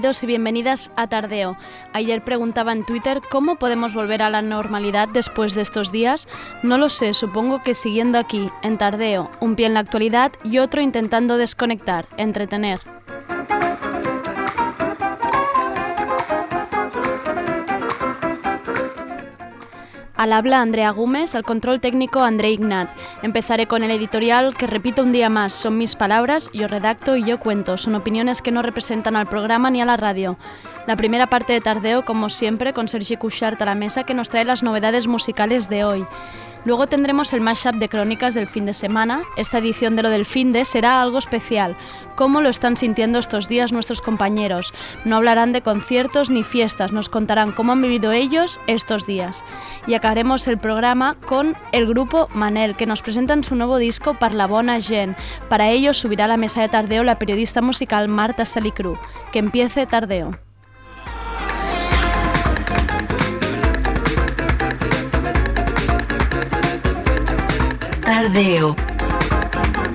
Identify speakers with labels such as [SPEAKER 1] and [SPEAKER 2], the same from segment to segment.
[SPEAKER 1] Bienvenidos y bienvenidas a Tardeo. Ayer preguntaba en Twitter cómo podemos volver a la normalidad después de estos días. No lo sé, supongo que siguiendo aquí, en Tardeo, un pie en la actualidad y otro intentando desconectar, entretener. Al habla Andrea Gómez, al control técnico André Ignat. Empezaré con el editorial que repito un día más, son mis palabras, yo redacto y yo cuento, son opiniones que no representan al programa ni a la radio. La primera parte de Tardeo, como siempre, con Sergi Couchard a la mesa que nos trae las novedades musicales de hoy. Luego tendremos el mashup de crónicas del fin de semana. Esta edición de lo del fin de será algo especial. ¿Cómo lo están sintiendo estos días nuestros compañeros? No hablarán de conciertos ni fiestas, nos contarán cómo han vivido ellos estos días. Y acabaremos el programa con el grupo Manel, que nos presentan su nuevo disco Parlabona Gen. Para ello subirá a la mesa de tardeo la periodista musical Marta Salicru. Que empiece tardeo.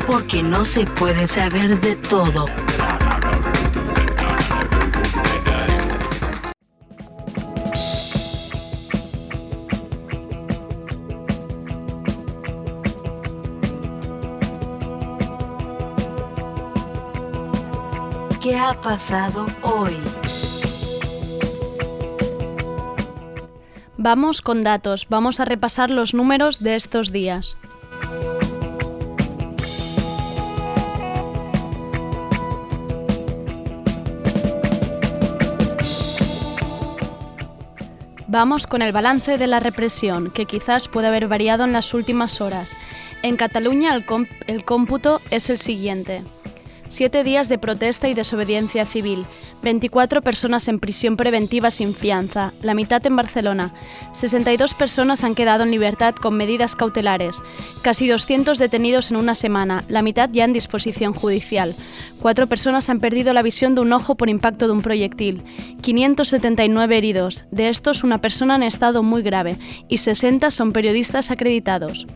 [SPEAKER 2] Porque no se puede saber de todo. ¿Qué ha pasado hoy?
[SPEAKER 1] Vamos con datos, vamos a repasar los números de estos días. Vamos con el balance de la represión, que quizás puede haber variado en las últimas horas. En Cataluña el, cómputo es el siguiente. Siete días de protesta y desobediencia civil, 24 personas en prisión preventiva sin fianza, la mitad en Barcelona, 62 personas han quedado en libertad con medidas cautelares, casi 200 detenidos en una semana, la mitad ya en disposición judicial, cuatro personas han perdido la visión de un ojo por impacto de un proyectil, 579 heridos, de estos una persona en estado muy grave y 60 son periodistas acreditados.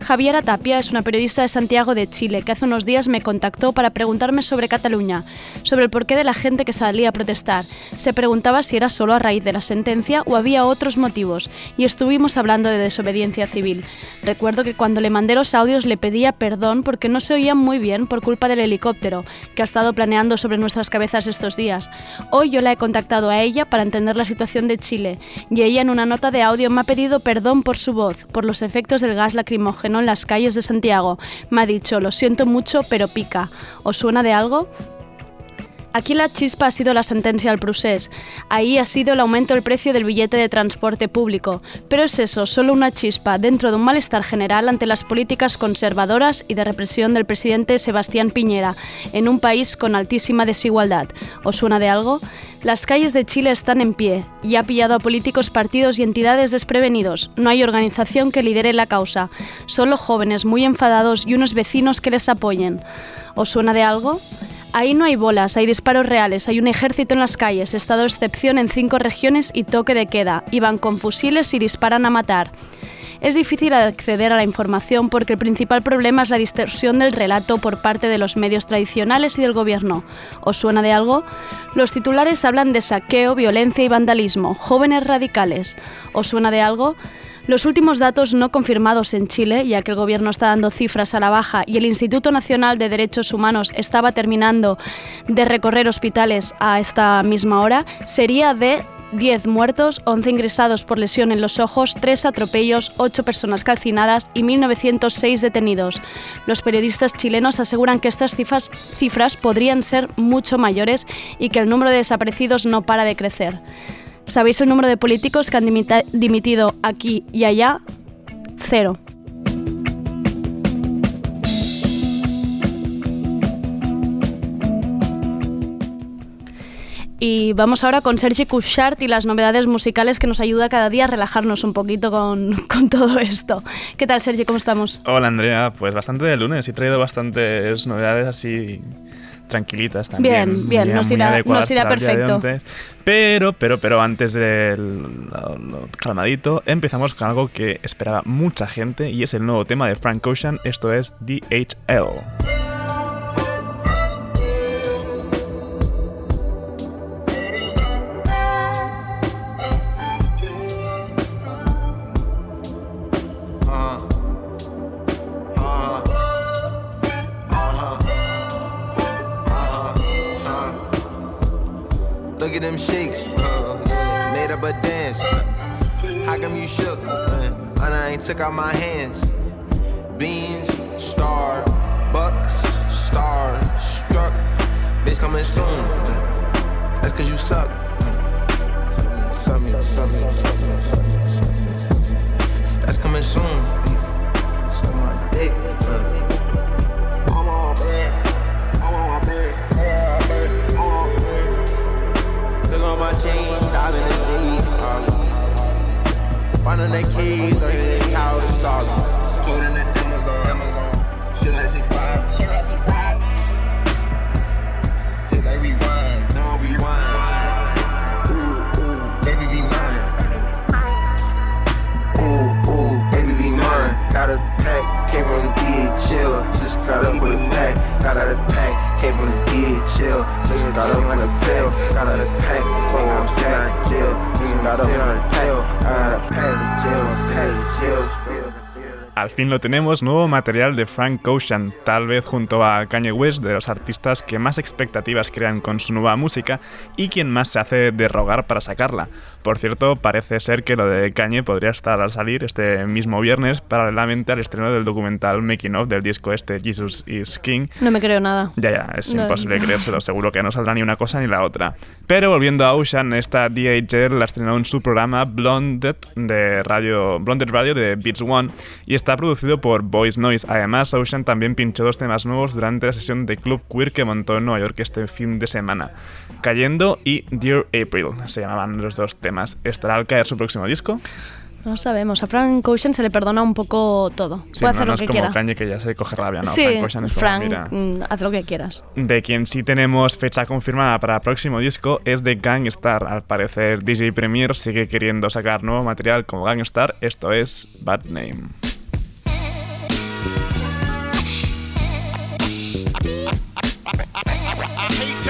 [SPEAKER 1] Javiera Tapia es una periodista de Santiago de Chile que hace unos días me contactó para preguntarme sobre Cataluña, sobre el porqué de la gente que salía a protestar. Se preguntaba si era solo a raíz de la sentencia o había otros motivos, y estuvimos hablando de desobediencia civil. Recuerdo que cuando le mandé los audios le pedía perdón porque no se oían muy bien por culpa del helicóptero que ha estado planeando sobre nuestras cabezas estos días. Hoy yo la he contactado a ella para entender la situación de Chile, y ella en una nota de audio me ha pedido perdón por su voz, por los efectos del gas lacrimógeno en las calles de Santiago. Me ha dicho, lo siento mucho, pero pica. ¿Os suena de algo? Aquí la chispa ha sido la sentencia al procés. Ahí ha sido el aumento del precio del billete de transporte público. Pero es eso, solo una chispa dentro de un malestar general ante las políticas conservadoras y de represión del presidente Sebastián Piñera en un país con altísima desigualdad. ¿Os suena de algo? Las calles de Chile están en pie y ha pillado a políticos, partidos y entidades desprevenidos. No hay organización que lidere la causa. Solo jóvenes muy enfadados y unos vecinos que les apoyen. ¿Os suena de algo? Ahí no hay bolas, hay disparos reales, hay un ejército en las calles, estado de excepción en cinco regiones y toque de queda. Iban con fusiles y disparan a matar. Es difícil acceder a la información porque el principal problema es la distorsión del relato por parte de los medios tradicionales y del gobierno. ¿Os suena de algo? Los titulares hablan de saqueo, violencia y vandalismo, jóvenes radicales. ¿Os suena de algo? Los últimos datos no confirmados en Chile, ya que el gobierno está dando cifras a la baja y el Instituto Nacional de Derechos Humanos estaba terminando de recorrer hospitales a esta misma hora, sería de 10 muertos, 11 ingresados por lesión en los ojos, 3 atropellos, 8 personas calcinadas y 1.906 detenidos. Los periodistas chilenos aseguran que estas cifras, cifras podrían ser mucho mayores y que el número de desaparecidos no para de crecer. ¿Sabéis el número de políticos que han dimitido aquí y allá? Cero. Y vamos ahora con Sergi Couchard y las novedades musicales que nos ayuda cada día a relajarnos un poquito con, con todo esto. ¿Qué tal, Sergi? ¿Cómo estamos?
[SPEAKER 3] Hola Andrea, pues bastante de lunes. He traído bastantes novedades así tranquilitas también.
[SPEAKER 1] Bien, bien, nos irá- nos irá perfecto.
[SPEAKER 3] Pero, pero, pero antes del lo- lo calmadito, empezamos con algo que esperaba mucha gente y es el nuevo tema de Frank Ocean. Esto es DHL.
[SPEAKER 4] Look at them shakes, uh, made up a dance. How come you shook? Uh, and I ain't took out my hands. Beans, star, bucks, star, struck. Bitch coming soon. Uh, That's cause you suck. Uh. That's coming soon. Uh, Suck my dick. Uh, on my chain, diving in the uh, Finding that cage, like that couch, sauce. Code in the Amazon, Amazon. Shit like 6'5. Shit like 6'5. Take that rewind, now rewind. Ooh, ooh, baby be mine. Ooh, ooh, baby be mine. Got a pack, came from the DHL. Just got up with a pack. Got out of pack, came from the DHL. Just got up like a pill. Got out of pack, came out of jail. Just got up like a pill. Out of pack, jail, pack, jail.
[SPEAKER 3] Al fin lo tenemos, nuevo material de Frank Ocean, tal vez junto a Kanye West, de los artistas que más expectativas crean con su nueva música y quien más se hace de rogar para sacarla. Por cierto, parece ser que lo de Kanye podría estar al salir este mismo viernes, paralelamente al estreno del documental Making of del disco este Jesus is King,
[SPEAKER 1] No me creo nada.
[SPEAKER 3] ya, ya, es
[SPEAKER 1] No.
[SPEAKER 3] imposible creérselo, seguro que no saldrá ni una cosa ni la otra. Pero volviendo a Ocean, esta DHL la estrenó en su programa Blonded de radio, Blonded Radio de Beats One y está producido por Voice Noise. Además, Ocean también pinchó dos temas nuevos durante la sesión de Club Queer que montó en Nueva York este fin de semana. Cayendo y Dear April se llamaban los dos temas. ¿Estará al caer su próximo disco?
[SPEAKER 1] No sabemos. A Frank Ocean se le perdona un poco todo.
[SPEAKER 3] Sí,
[SPEAKER 1] Puede
[SPEAKER 3] no,
[SPEAKER 1] hacer
[SPEAKER 3] no
[SPEAKER 1] lo
[SPEAKER 3] es
[SPEAKER 1] que
[SPEAKER 3] como
[SPEAKER 1] quiera.
[SPEAKER 3] Kanye que ya se coge rabia, ¿no?
[SPEAKER 1] sí,
[SPEAKER 3] Frank Ocean es como, mira,
[SPEAKER 1] mm, haz lo que quieras.
[SPEAKER 3] De quien sí tenemos fecha confirmada para el próximo disco es de Gangstar. Al parecer, DJ Premier sigue queriendo sacar nuevo material como Gangstar. Esto es Bad Name.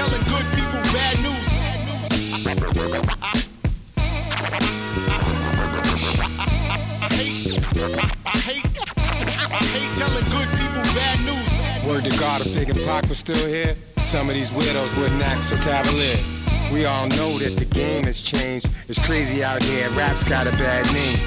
[SPEAKER 5] Telling good people bad news. I I hate, I hate telling good people bad news.
[SPEAKER 6] Word to God, if Big and Pac was still here, some of these widows wouldn't act so cavalier. We all know that the game has changed. It's crazy out here, rap's got a bad name.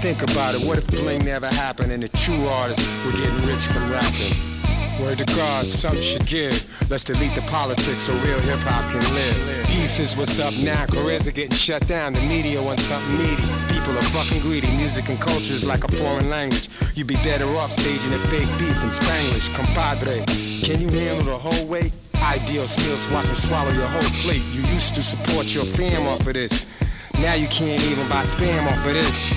[SPEAKER 6] Think about it, what if bling never happened and the true artists were getting rich from rapping? Word to God, something should give. Let's delete the politics so real hip hop can live. Beef is what's up now, careers are getting shut down. The media wants something meaty. People are fucking greedy. Music and culture is like a foreign language. You'd be better off staging a fake beef in Spanglish. Compadre, can you handle the whole weight? Ideal skills, watch them swallow your whole plate. You used to support your fam off of this. Now you can't even buy spam off of this.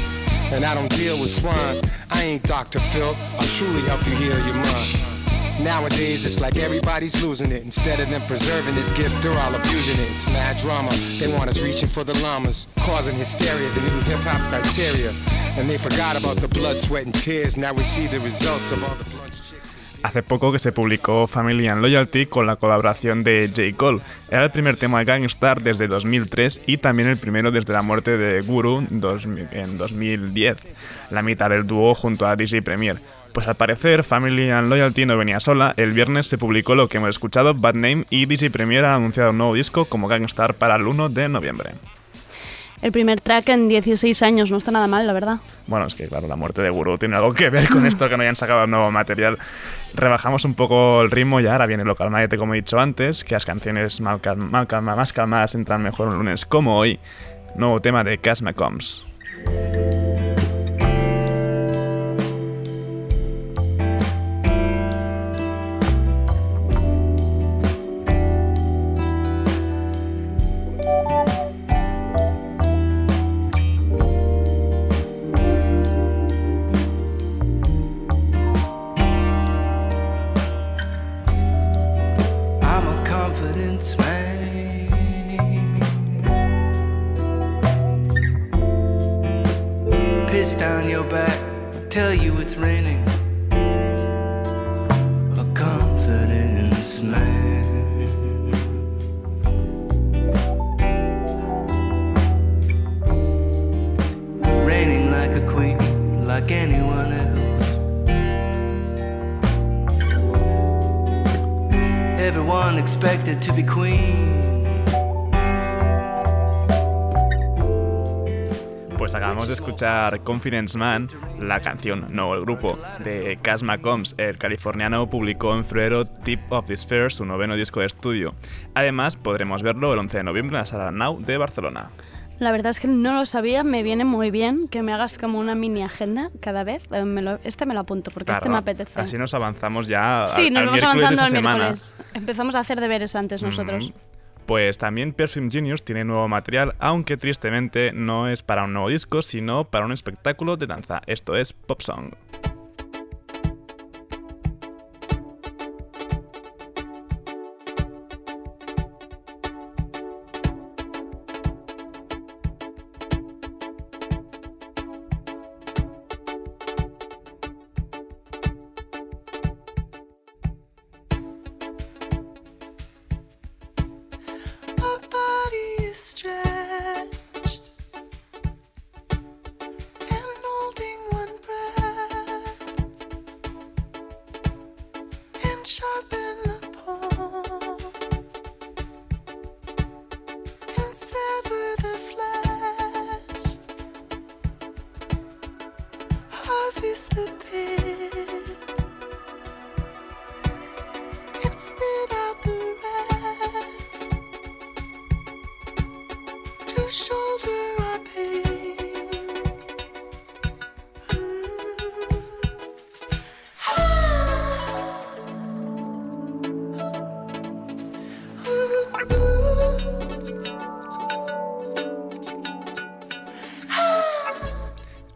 [SPEAKER 6] And I don't deal with swine. I ain't Dr. Phil. I'll truly help you heal your mind. Nowadays, it's like everybody's losing it. Instead of them preserving this gift, they're all abusing it. It's mad drama. They want us reaching for the llamas, causing hysteria, the new hip hop criteria. And they forgot about the blood, sweat, and tears. Now we see the results of all the chicks.
[SPEAKER 3] Hace poco que se publicó Family and Loyalty con la colaboración de J. Cole. Era el primer tema de Gangstar desde 2003 y también el primero desde la muerte de Guru en 2010, la mitad del dúo junto a DJ Premier. Pues al parecer Family and Loyalty no venía sola, el viernes se publicó lo que hemos escuchado, Bad Name, y DJ Premier ha anunciado un nuevo disco como Gangstar para el 1 de noviembre.
[SPEAKER 1] El primer track en 16 años, no está nada mal, la verdad.
[SPEAKER 3] Bueno, es que claro, la muerte de Guru tiene algo que ver con esto que no hayan sacado nuevo material. Rebajamos un poco el ritmo y ahora viene lo calmadete como he dicho antes, que las canciones mal calma- mal calma- más calmadas entran mejor un lunes como hoy. nuevo tema de Cass McCombs.
[SPEAKER 7] Confidence Man,
[SPEAKER 3] la canción, no el grupo, de Cass McCombs. El californiano publicó en febrero Tip of This Fair, su noveno disco de estudio. Además, podremos verlo el 11 de noviembre en la Sala Now de Barcelona.
[SPEAKER 1] La verdad es que no lo sabía, me viene muy bien que me hagas como una mini agenda cada vez. Eh, me lo- este me lo apunto porque este
[SPEAKER 3] Claro,
[SPEAKER 1] me apetece.
[SPEAKER 3] Así nos avanzamos ya al,
[SPEAKER 1] sí, nos
[SPEAKER 3] al
[SPEAKER 1] vamos avanzando
[SPEAKER 3] esa
[SPEAKER 1] al
[SPEAKER 3] semana.
[SPEAKER 1] miércoles. Empezamos a hacer deberes antes nosotros.
[SPEAKER 3] Mm. Pues también Perfume Genius tiene nuevo material, aunque tristemente no es para un nuevo disco, sino para un espectáculo de danza. Esto es Pop Song.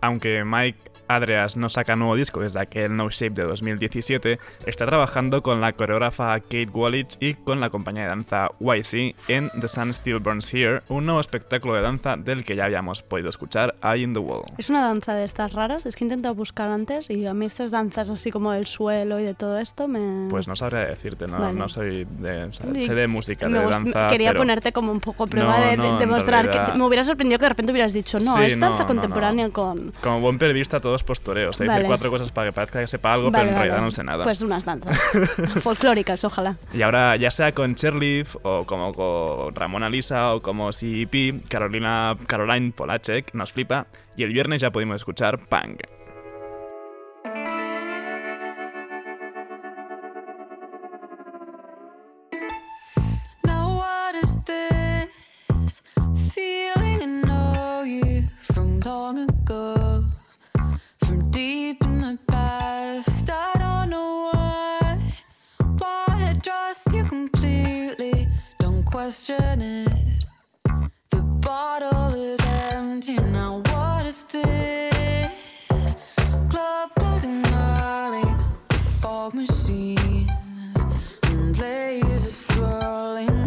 [SPEAKER 3] Aunque Mike Adreas no saca nuevo disco desde aquel No Shape de 2017, está trabajando con la coreógrafa Kate Wallich y con la compañía de danza YC en The Sun Still Burns Here, un nuevo espectáculo de danza del que ya habíamos podido escuchar Eye in the Wall.
[SPEAKER 1] Es una danza de estas raras, es que he intentado buscar antes y a mí estas danzas así como del suelo y de todo esto me...
[SPEAKER 3] Pues no sabría decirte, no,
[SPEAKER 1] Vale.
[SPEAKER 3] no soy de... o sea, sé de música,
[SPEAKER 1] me
[SPEAKER 3] de danza,
[SPEAKER 1] Quería
[SPEAKER 3] pero-
[SPEAKER 1] ponerte como un poco prueba
[SPEAKER 3] No,
[SPEAKER 1] de,
[SPEAKER 3] no,
[SPEAKER 1] de
[SPEAKER 3] en
[SPEAKER 1] mostrar
[SPEAKER 3] realidad-
[SPEAKER 1] que me hubiera sorprendido que de repente hubieras dicho, no,
[SPEAKER 3] Sí,
[SPEAKER 1] es danza contemporánea con...
[SPEAKER 3] Como buen periodista todo es postureo, o sea,
[SPEAKER 1] Vale.
[SPEAKER 3] cuatro cosas para que parezca que sepa algo,
[SPEAKER 1] Vale,
[SPEAKER 3] pero en realidad no sé nada.
[SPEAKER 1] Pues unas danzas folclóricas, ojalá.
[SPEAKER 3] Y ahora, ya sea con Cherleaf o como con Ramona Lisa o como CEP, Carolina, Caroline Polacek nos flipa. Y el viernes ya pudimos escuchar Pang.
[SPEAKER 8] Question it. The bottle is empty now. What is this? Club closing early, the fog machines and lasers swirling.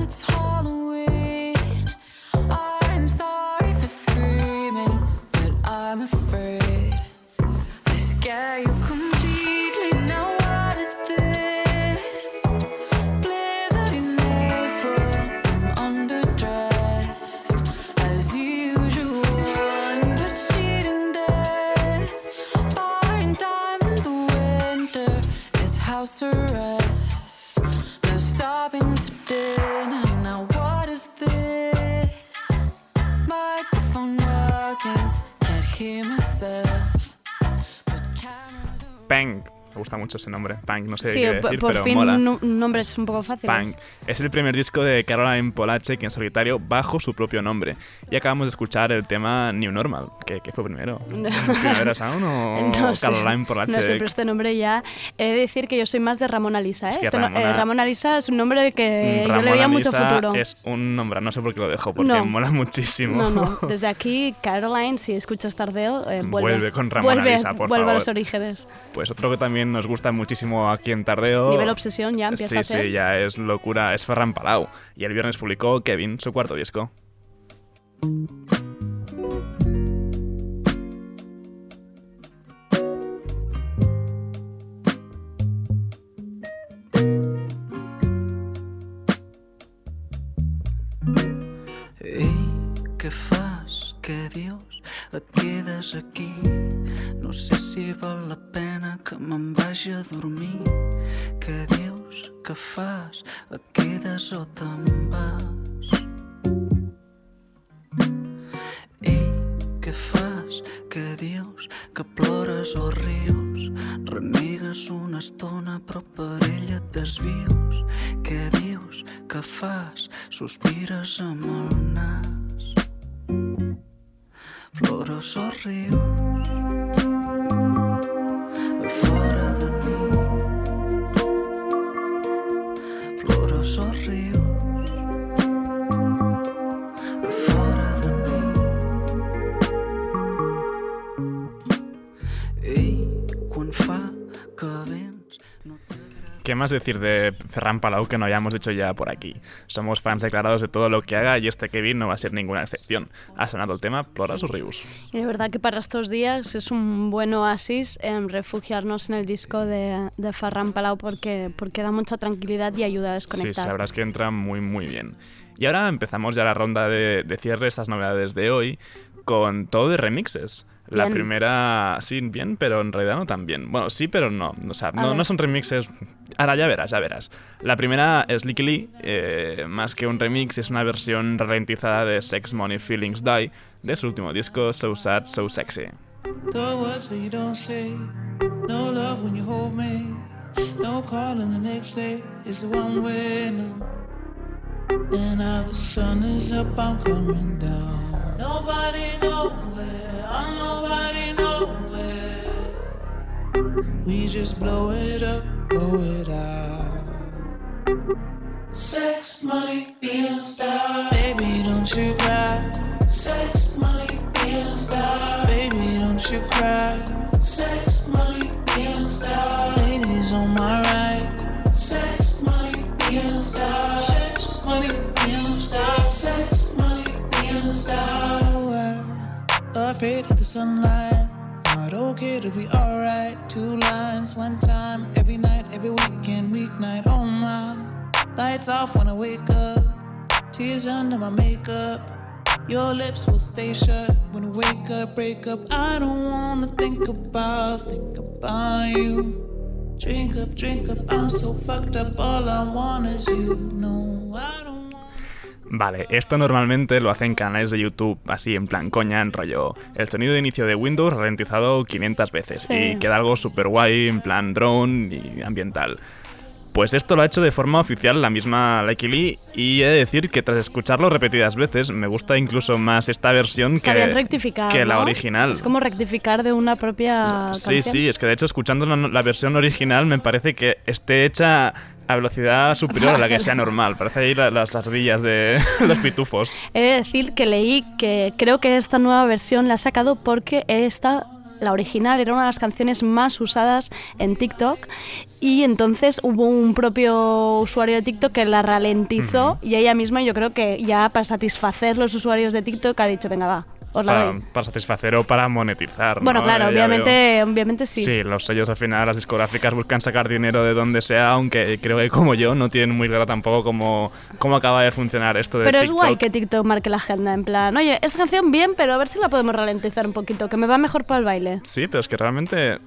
[SPEAKER 8] House arrest. No stopping for dinner. Now what is this? Microphone working, can't hear myself.
[SPEAKER 3] Pang, Me gusta mucho ese nombre, Punk, no sé
[SPEAKER 1] Sí,
[SPEAKER 3] qué decir,
[SPEAKER 1] por
[SPEAKER 3] pero
[SPEAKER 1] fin
[SPEAKER 3] mola.
[SPEAKER 1] nombres un poco fáciles.
[SPEAKER 3] Punk. Es el primer disco de Caroline Polachek en solitario bajo su propio nombre. Y acabamos de escuchar el tema New Normal. ¿Qué, qué fue primero? ¿Primavera Sound o
[SPEAKER 1] No sé,
[SPEAKER 3] Caroline Polachek?
[SPEAKER 1] No sé, pero este nombre ya. He de decir que yo soy más de Ramón Alisa. ¿eh?
[SPEAKER 3] Es que
[SPEAKER 1] Este no- eh,
[SPEAKER 3] Ramona-
[SPEAKER 1] Alisa es un nombre que yo
[SPEAKER 3] Ramón
[SPEAKER 1] le veía mucho futuro.
[SPEAKER 3] Es un nombre, no sé por qué lo dejo, porque
[SPEAKER 1] No.
[SPEAKER 3] mola muchísimo.
[SPEAKER 1] No, no. Desde aquí, Caroline, si escuchas tardeo, eh, vuelve.
[SPEAKER 3] Vuelve con Ramón
[SPEAKER 1] Vuelve,
[SPEAKER 3] Alisa, por
[SPEAKER 1] vuelve a
[SPEAKER 3] favor.
[SPEAKER 1] los orígenes.
[SPEAKER 3] Pues otro que también nos gusta muchísimo aquí en Tardeo.
[SPEAKER 1] Nivel obsesión ya empieza
[SPEAKER 3] Sí,
[SPEAKER 1] a ser.
[SPEAKER 3] sí, ya es locura, es Ferran Palau. Y el viernes publicó Kevin su cuarto disco.
[SPEAKER 7] Ei, què fas? Què dius? Et quedes aquí? Sé si val la pena que me'n vagi a dormir. Què dius? Què fas? Et quedes o te'n vas? Ei, què fas? Què dius? Que plores o rius? Renegues una estona però per ella et desvius. Què dius? Què fas? Sospires amb el nas. Plores o rius?
[SPEAKER 3] Más decir de Ferran Palau que no hayamos dicho ya por aquí? Somos fans declarados de todo lo que haga y este Kevin no va a ser ninguna excepción. Ha sonado el tema Ploras o Rius.
[SPEAKER 1] Y de verdad que para estos días es un buen oasis en refugiarnos en el disco de, de Ferran Palau porque, porque da mucha tranquilidad y ayuda a desconectar.
[SPEAKER 3] sí, es que entra muy, muy bien. Y ahora empezamos ya la ronda de, de cierre, estas novedades de hoy, con todo de remixes. La
[SPEAKER 1] Bien.
[SPEAKER 3] primera, sí, bien, pero en realidad no tan bien. Bueno, sí, pero no. O sea, no, no son remixes. Ahora ya verás, ya verás. La primera es Licky Lee, eh, más que un remix, es una versión ralentizada de Sex Money Feelings Die, de su último disco, So Sad, So Sexy.
[SPEAKER 9] And now the sun is up, I'm coming down. Nobody nowhere. I'm nobody nowhere. We just blow it up, blow it out. Sex, money, feelings, die. Baby, don't you cry. Sex, money, feelings, die. Baby, don't you cry. Sex, money, feelings, die. Afraid of the sunlight. Not okay to be alright. Two lines, one time, every night, every weekend, weeknight. Oh my. Lights off when I wake up. Tears under my makeup. Your lips will stay shut when we wake up, break up. I don't wanna think about, think about you. Drink up, drink up, I'm so fucked up. All I want is you. No, I.
[SPEAKER 3] Vale, esto normalmente lo hacen canales de YouTube, así en plan coña, en rollo. El sonido de inicio de Windows ralentizado 500 veces
[SPEAKER 1] Sí.
[SPEAKER 3] y queda algo super guay, en plan drone y ambiental. Pues esto lo ha hecho de forma oficial la misma Lucky Lee y he de decir que tras escucharlo repetidas veces me gusta incluso más esta versión que, que la
[SPEAKER 1] ¿no?
[SPEAKER 3] original.
[SPEAKER 1] Es como rectificar de una propia
[SPEAKER 3] Sí,
[SPEAKER 1] canción.
[SPEAKER 3] sí, es que de hecho escuchando la, la versión original me parece que esté hecha a velocidad superior a la que sea normal. Parece ahí la- las ardillas de los pitufos.
[SPEAKER 1] He de decir que leí que creo que esta nueva versión la ha sacado porque esta, la original, era una de las canciones más usadas en TikTok y entonces hubo un propio usuario de TikTok que la ralentizó y ella misma yo creo que ya para satisfacer los usuarios de TikTok ha dicho, venga va, os la
[SPEAKER 3] Para, satisfacer o para monetizar.
[SPEAKER 1] Bueno,
[SPEAKER 3] ¿no?
[SPEAKER 1] claro, obviamente, obviamente sí.
[SPEAKER 3] Sí, los sellos al final, las discográficas buscan sacar dinero de donde sea, aunque creo que como yo no tienen muy claro tampoco cómo, cómo acaba de funcionar esto de
[SPEAKER 1] Pero es guay que TikTok marque la agenda, en plan, oye, esta canción bien, pero a ver si la podemos ralentizar un poquito, que me va mejor para el baile.
[SPEAKER 3] Sí, pero es que realmente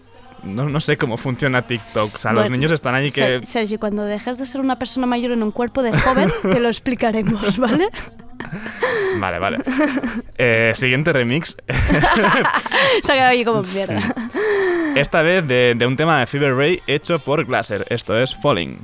[SPEAKER 3] no, no sé cómo funciona TikTok. O sea, los niños están ahí que...
[SPEAKER 1] Ser- Sergi, cuando dejes de ser una persona mayor en un cuerpo de joven, te lo explicaremos, ¿vale?
[SPEAKER 3] Vale, vale. Eh, siguiente remix.
[SPEAKER 1] Se ha quedado ahí como mierda.
[SPEAKER 3] Esta vez de, de un tema de Fever Ray hecho por Glaser. Esto es Falling.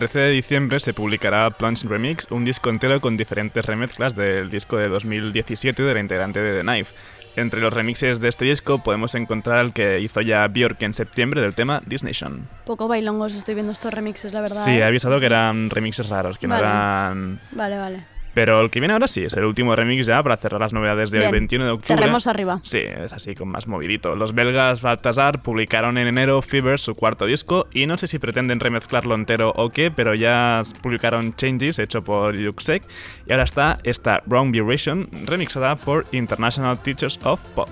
[SPEAKER 3] 13 de diciembre se publicará Plunge Remix, un disco entero con diferentes remezclas del disco de 2017 de la integrante de The Knife. Entre los remixes de este disco podemos encontrar el que hizo ya Björk en septiembre del tema This Nation.
[SPEAKER 1] Poco bailongos estoy viendo estos remixes, la verdad.
[SPEAKER 3] Sí,
[SPEAKER 1] ¿eh?
[SPEAKER 3] he avisado que eran remixes raros, que
[SPEAKER 1] Vale.
[SPEAKER 3] no eran...
[SPEAKER 1] Vale, vale.
[SPEAKER 3] Pero el que viene ahora sí, es el último remix ya para cerrar las novedades de hoy,
[SPEAKER 1] Bien.
[SPEAKER 3] 21 de octubre.
[SPEAKER 1] Cerremos arriba.
[SPEAKER 3] Sí, es así, con más movidito. Los belgas Baltasar publicaron en enero Fever, su cuarto disco, y no sé si pretenden remezclarlo entero o qué, pero ya publicaron Changes, hecho por Yuxek, y ahora está esta Wrong Vibration, remixada por International Teachers of Pop.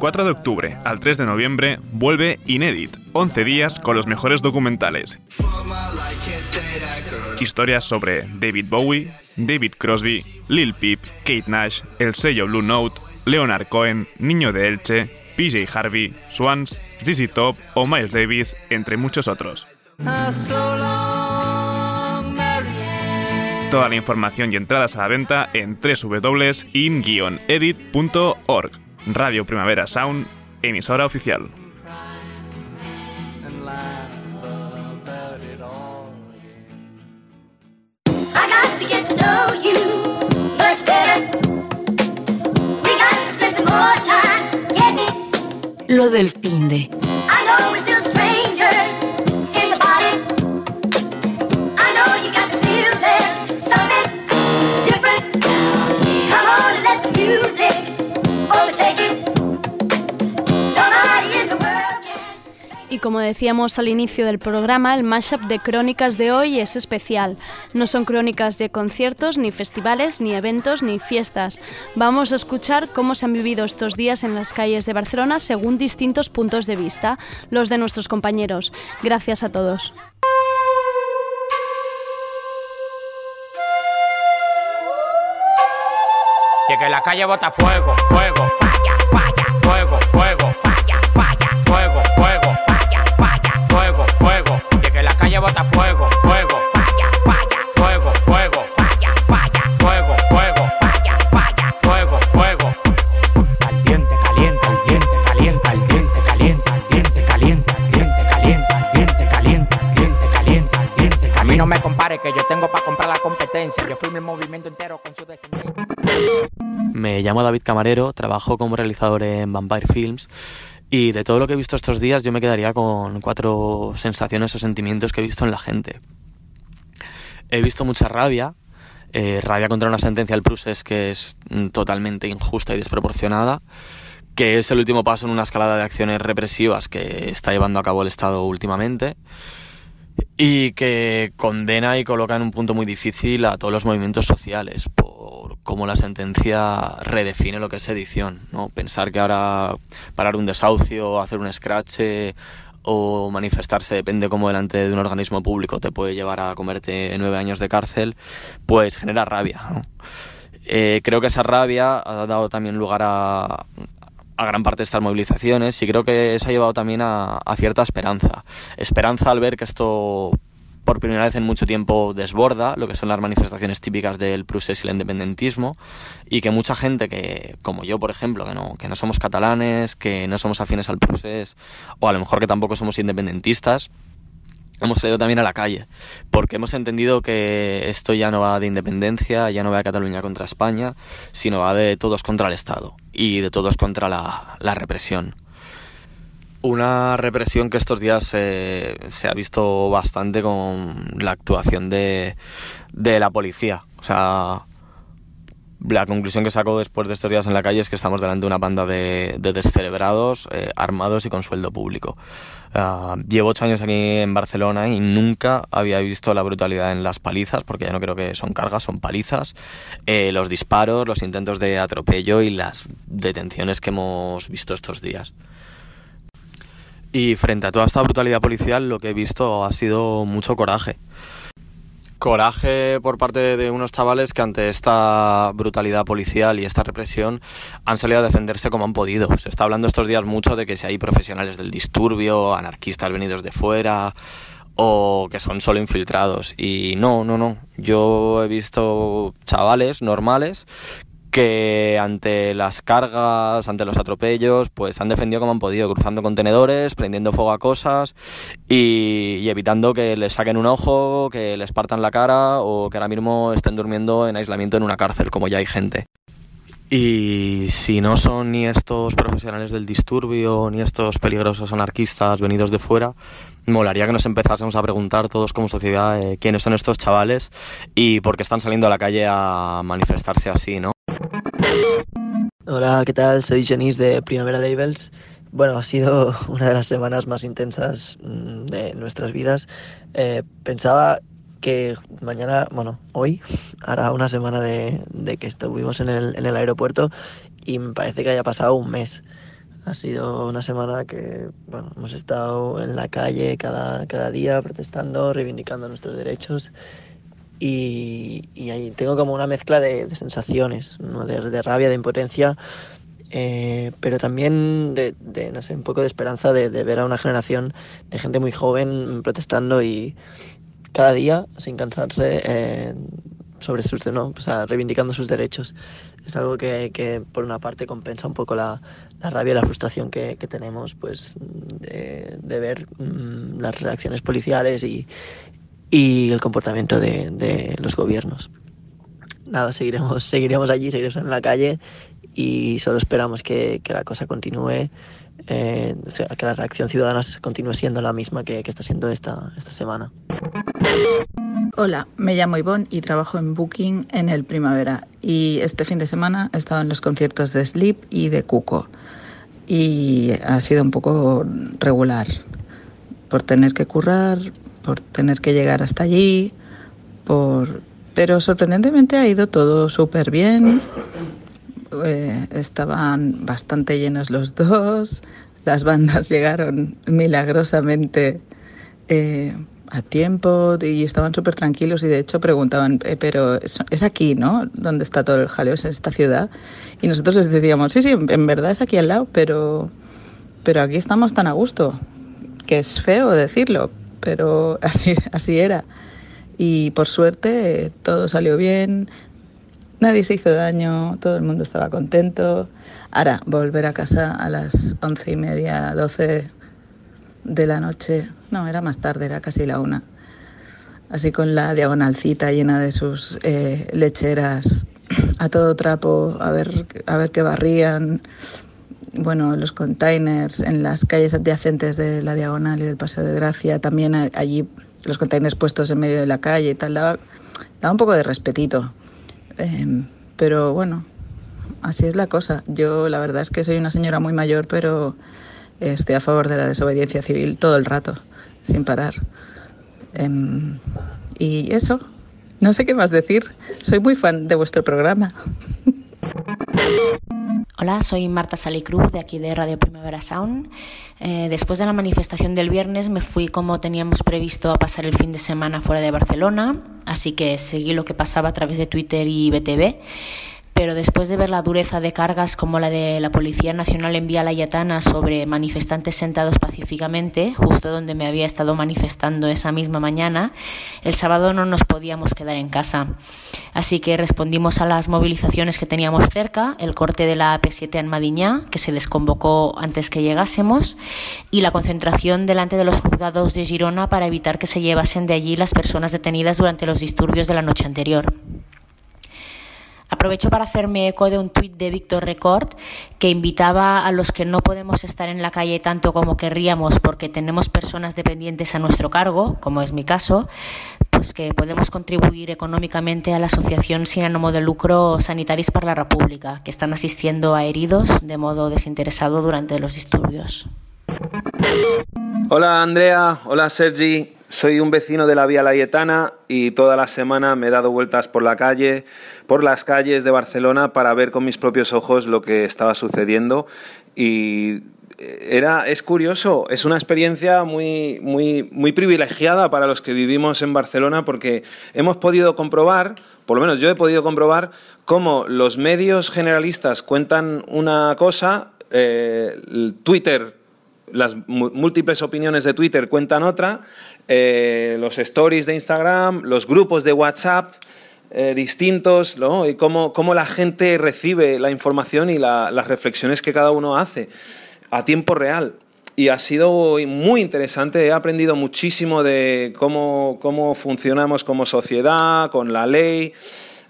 [SPEAKER 3] 24 de octubre al 3 de noviembre vuelve Inédit, 11 días con los mejores documentales. Historias sobre David Bowie, David Crosby, Lil Peep, Kate Nash, el sello Blue Note, Leonard Cohen, Niño de Elche, PJ Harvey, Swans, ZZ Top o Miles Davis, entre muchos otros. Toda la información y entradas a la venta en www.in-edit.org. Radio Primavera Sound, emisora oficial.
[SPEAKER 10] I got to get
[SPEAKER 1] como decíamos al inicio del programa, el mashup de crónicas de hoy es especial. No son crónicas de conciertos, ni festivales, ni eventos, ni fiestas. Vamos a escuchar cómo se han vivido estos días en las calles de Barcelona según distintos puntos de vista, los de nuestros compañeros. Gracias a todos.
[SPEAKER 11] Y que la calle bota fuego, fuego, falla, bota fuego, fuego, falla, falla, fuego, fuego, falla, falla, fuego, fuego, falla, falla, fuego, fuego. Al diente calienta, al diente calienta, al diente calienta, al diente calienta, al diente calienta, al diente calienta, al diente calienta, al diente calienta. A mí no me compare que yo tengo para comprar la competencia. Yo firme el movimiento entero con su descendencia.
[SPEAKER 12] Me llamo David Camarero, trabajo como realizador en Vampire Films y de todo lo que he visto estos días yo me quedaría con cuatro sensaciones o sentimientos que he visto en la gente. He visto mucha rabia, eh, rabia contra una sentencia del Prusés que es mm, totalmente injusta y desproporcionada, que es el último paso en una escalada de acciones represivas que está llevando a cabo el Estado últimamente y que condena y coloca en un punto muy difícil a todos los movimientos sociales cómo la sentencia redefine lo que es edición. ¿no? Pensar que ahora parar un desahucio, hacer un scratch o manifestarse, depende como delante de un organismo público te puede llevar a comerte nueve años de cárcel, pues genera rabia. Eh, creo que esa rabia ha dado también lugar a, a gran parte de estas movilizaciones y creo que eso ha llevado también a cierta esperanza. Esperanza al ver que esto por primera vez en mucho tiempo desborda lo que son las manifestaciones típicas del procés y el independentismo y que mucha gente que, como yo por ejemplo, que no, que no somos catalanes, que no somos afines al procés o a lo mejor que tampoco somos independentistas, hemos salido también a la calle, porque hemos entendido que esto ya no va de independencia, ya no va de Cataluña contra España, sino va de todos contra el Estado y de todos contra la, la represión. Una represión que estos días eh, se ha visto bastante con la actuación de, de la policía. O sea, la conclusión que saco después de estos días en la calle es que estamos delante de una banda de, de descerebrados, eh, armados y con sueldo público. Uh, llevo ocho años aquí en Barcelona y nunca había visto la brutalidad en las palizas, porque ya no creo que son cargas, son palizas, eh, los disparos, los intentos de atropello y las detenciones que hemos visto estos días. Y frente a toda esta brutalidad policial lo que he visto ha sido mucho coraje. Coraje por parte de unos chavales que ante esta brutalidad policial y esta represión han salido a defenderse como han podido. Se está hablando estos días mucho de que si hay profesionales del disturbio, anarquistas venidos de fuera o que son solo infiltrados. Y no, no, no. Yo he visto chavales normales que ante las cargas, ante los atropellos, pues han defendido como han podido, cruzando contenedores, prendiendo fuego a cosas y, y, evitando que les saquen un ojo, que les partan la cara o que ahora mismo estén durmiendo en aislamiento en una cárcel, como ya hay gente. Y si no son ni estos profesionales del disturbio, ni estos peligrosos anarquistas venidos de fuera, molaría que nos empezásemos a preguntar todos como sociedad eh, quiénes son estos chavales y por qué están saliendo a la calle a manifestarse así, ¿no?
[SPEAKER 13] Hola, ¿qué tal? Soy Janice de Primavera Labels. Bueno, ha sido una de las semanas más intensas mm, de nuestras vidas. Eh, pensaba que mañana, bueno, hoy hará una semana de, de que estuvimos en el, en el aeropuerto y me parece que haya pasado un mes. Ha sido una semana que, bueno, hemos estado en la calle cada, cada día protestando, reivindicando nuestros derechos y, y ahí tengo como una mezcla de, de sensaciones, ¿no? de, de, rabia, de impotencia, eh, pero también de, de, no sé, un poco de esperanza de, ver a una generación de gente muy joven protestando y cada día, sin cansarse, eh, sobre sus, ¿no? o sea, reivindicando sus derechos. Es algo que, que, por una parte compensa un poco la, la rabia y la frustración que, que tenemos pues de, de ver mmm, las reacciones policiales y, y el comportamiento de, de, los gobiernos. Nada, seguiremos, seguiremos allí, seguiremos en la calle y solo esperamos que, que la cosa continúe, eh, que la reacción ciudadana continúe siendo la misma que, que está siendo esta, esta semana.
[SPEAKER 14] Hola, me llamo Ivonne y trabajo en Booking en el Primavera. Y este fin de semana he estado en los conciertos de Sleep y de Cuco. Y ha sido un poco regular. por tener que currar, por tener que llegar hasta allí, por... pero sorprendentemente ha ido todo súper bien. Eh, estaban bastante llenos los dos, las bandas llegaron milagrosamente eh, a tiempo y estaban súper tranquilos y de hecho preguntaban, "Eh, pero es, es aquí, ¿no? ¿Dónde está todo el jaleo? ¿Es en esta ciudad? Y nosotros les decíamos, sí, sí, en verdad es aquí al lado, pero, pero aquí estamos tan a gusto, que es feo decirlo, pero así, así era. Y por suerte todo salió bien, nadie se hizo daño, todo el mundo estaba contento. Ahora, volver a casa a las once y media, doce de la noche, no, era más tarde, era casi la una. Así con la diagonalcita llena de sus eh, lecheras a todo trapo, a ver, a ver qué barrían. Bueno, los containers en las calles adyacentes de la diagonal y del Paseo de Gracia, también allí los containers puestos en medio de la calle y tal, daba un poco de respetito. Em, pero bueno, así es la cosa. Yo la verdad es que soy una señora muy mayor, pero estoy a favor de la desobediencia civil todo el rato, sin parar. Em, y eso, no sé qué más decir. Soy muy fan de vuestro programa.
[SPEAKER 15] Hola, soy Marta Salicruz de aquí de Radio Primavera Sound. Eh, después de la manifestación del viernes me fui como teníamos previsto a pasar el fin de semana fuera de Barcelona, así que seguí lo que pasaba a través de Twitter y BTV. Pero después de ver la dureza de cargas como la de la Policía Nacional en Vía Layetana sobre manifestantes sentados pacíficamente, justo donde me había estado manifestando esa misma mañana, el sábado no nos podíamos quedar en casa. Así que respondimos a las movilizaciones que teníamos cerca, el corte de la AP7 en Madiñá, que se desconvocó antes que llegásemos, y la concentración delante de los juzgados de Girona para evitar que se llevasen de allí las personas detenidas durante los disturbios de la noche anterior. Aprovecho para hacerme eco de un tuit de Víctor Record que invitaba a los que no podemos estar en la calle tanto como querríamos porque tenemos personas dependientes a nuestro cargo, como es mi caso, pues que podemos contribuir económicamente a la asociación sin ánimo de lucro Sanitaris para la República, que están asistiendo a heridos de modo desinteresado durante los disturbios.
[SPEAKER 16] Hola Andrea, hola Sergi, soy un vecino de la Vía Layetana y toda la semana me he dado vueltas por la calle, por las calles de Barcelona para ver con mis propios ojos lo que estaba sucediendo. Y era es curioso, es una experiencia muy muy muy privilegiada para los que vivimos en Barcelona porque hemos podido comprobar, por lo menos yo he podido comprobar cómo los medios generalistas cuentan una cosa, eh, Twitter las múltiples opiniones de Twitter cuentan otra, eh, los stories de Instagram, los grupos de WhatsApp eh, distintos, ¿no? y cómo, cómo la gente recibe la información y la- las reflexiones que cada uno hace a tiempo real. Y ha sido muy interesante, he aprendido muchísimo de cómo, cómo funcionamos como sociedad, con la ley.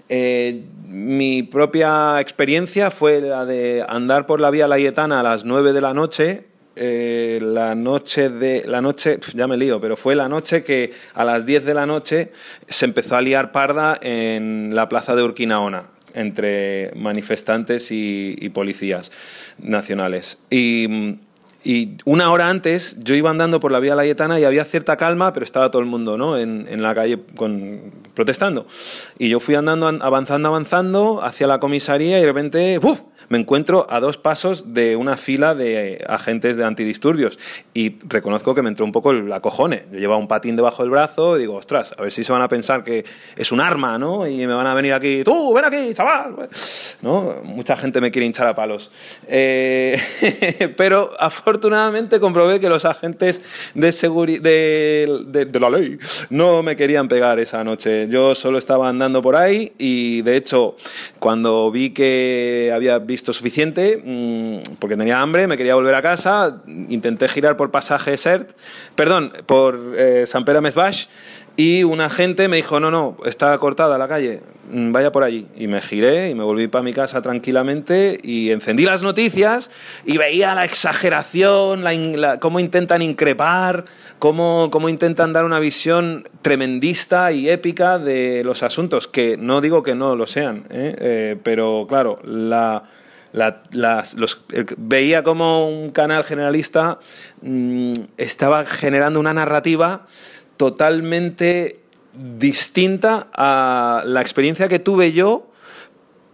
[SPEAKER 16] Eh, mi propia experiencia fue la de andar por la vía Layetana a las 9 de la noche. Eh, la noche de la noche ya me lío pero fue la noche que a las 10 de la noche se empezó a liar parda en la plaza de Urquinaona entre manifestantes y, policías nacionales y una hora antes yo iba andando por la vía Layetana y había cierta calma, pero estaba todo el mundo ¿no? en, en la calle protestando. Y yo fui andando, an- avanzando, avanzando hacia la comisaría y de repente ¡uf! Me encuentro a dos pasos de una fila de agentes de antidisturbios. Y reconozco que me entró un poco el acojone. Yo llevaba un patín debajo del brazo y digo, ostras, a ver si se van a pensar que es un arma, ¿no? Y me van a venir aquí, tú, ven aquí, chaval. ¿No? Mucha gente me quiere hinchar a palos. Eh, pero afortunadamente comprobé que los agentes de, de- de la ley no me querían pegar esa noche. Yo solo estaba andando por ahí y de hecho cuando vi que había visto suficiente, mm, porque tenía hambre, me quería volver a casa, intenté girar por pasaje Sert, perdón, por eh, Sant Pere Més Baix y un agente me dijo, no, no, está cortada la calle, mm, vaya por allí. Y me giré y me volví para mi casa tranquilamente y encendí las noticias y veía la exageración, la- cómo intentan increpar, cómo, cómo intentan dar una visión tremendista y épica de los asuntos, que no digo que no lo sean, ¿eh? Eh, pero claro, la, veía como un canal generalista mm, estaba generando una narrativa totalmente distinta a la experiencia que tuve yo,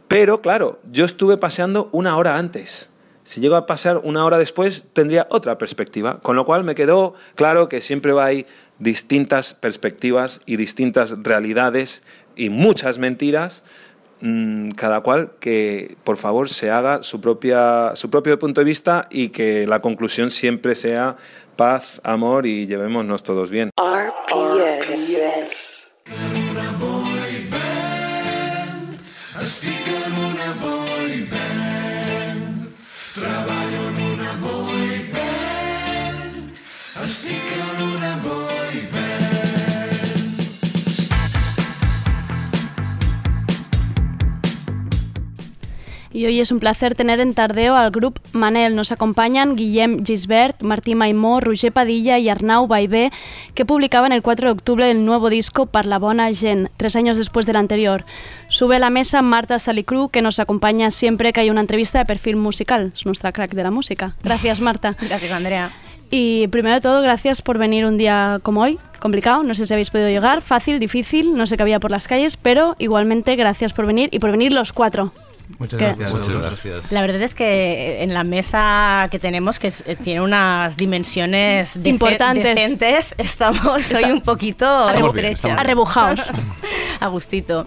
[SPEAKER 16] pero claro, yo estuve paseando una hora antes. Si llego a pasar una hora después, tendría otra perspectiva. Con lo cual me quedó claro que siempre hay distintas perspectivas y distintas realidades y muchas mentiras. Mm, Cada cual que por favor se haga su, propia, su propio punto de vista y que la conclusión siempre sea paz, amor y llevémonos todos bien.
[SPEAKER 17] RPS.
[SPEAKER 1] Y hoy es un placer tener en Tardeo al grupo Manel. Nos acompañan Guillem Gisbert, Martí Maimó, Roger Padilla y Arnau Baibé, que publicaban el 4 de octubre el nuevo disco Par la bona gent, tres años después del anterior. Sube a la mesa Marta Salicru, que nos acompaña siempre que hay una entrevista de perfil musical. Es nuestra crack de la música. Gracias, Marta.
[SPEAKER 15] Gracias, Andrea.
[SPEAKER 1] Y primero de todo, gracias por venir un día como hoy, complicado, no sé si habéis podido llegar, fácil, difícil, no sé qué había por las calles, pero igualmente gracias por venir y por venir los cuatro.
[SPEAKER 18] Muchas
[SPEAKER 1] Que-
[SPEAKER 18] gracias. Muchas gracias.
[SPEAKER 19] La verdad es que en la mesa que tenemos, que es- eh, tiene unas dimensiones
[SPEAKER 1] Importantes.
[SPEAKER 19] decentes, estamos hoy un poquito
[SPEAKER 1] bien. Arrebujaos.
[SPEAKER 19] A gustito.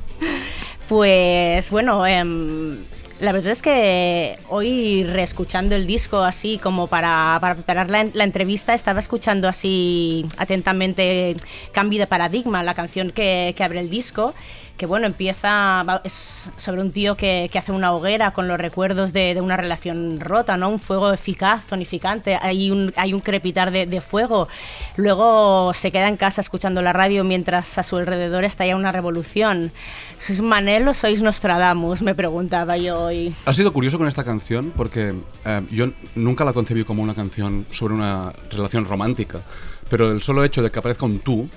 [SPEAKER 19] Pues bueno, em, la verdad es que hoy reescuchando el disco así como para, para preparar la, la entrevista estaba escuchando así atentamente Cambio de Paradigma, la canción que, que abre el disco que bueno, empieza, es sobre un tío que, que hace una hoguera con los recuerdos de, de una relación rota, ¿no? Un fuego eficaz, tonificante, hay un, hay un crepitar de, de fuego. Luego se queda en casa escuchando la radio mientras a su alrededor estalla una revolución. ¿Sois Manel o sois Nostradamus? Me preguntaba yo hoy.
[SPEAKER 18] Ha sido curioso con esta canción porque eh, yo nunca la concebí como una canción sobre una relación romántica, pero el solo hecho de que aparezca un tú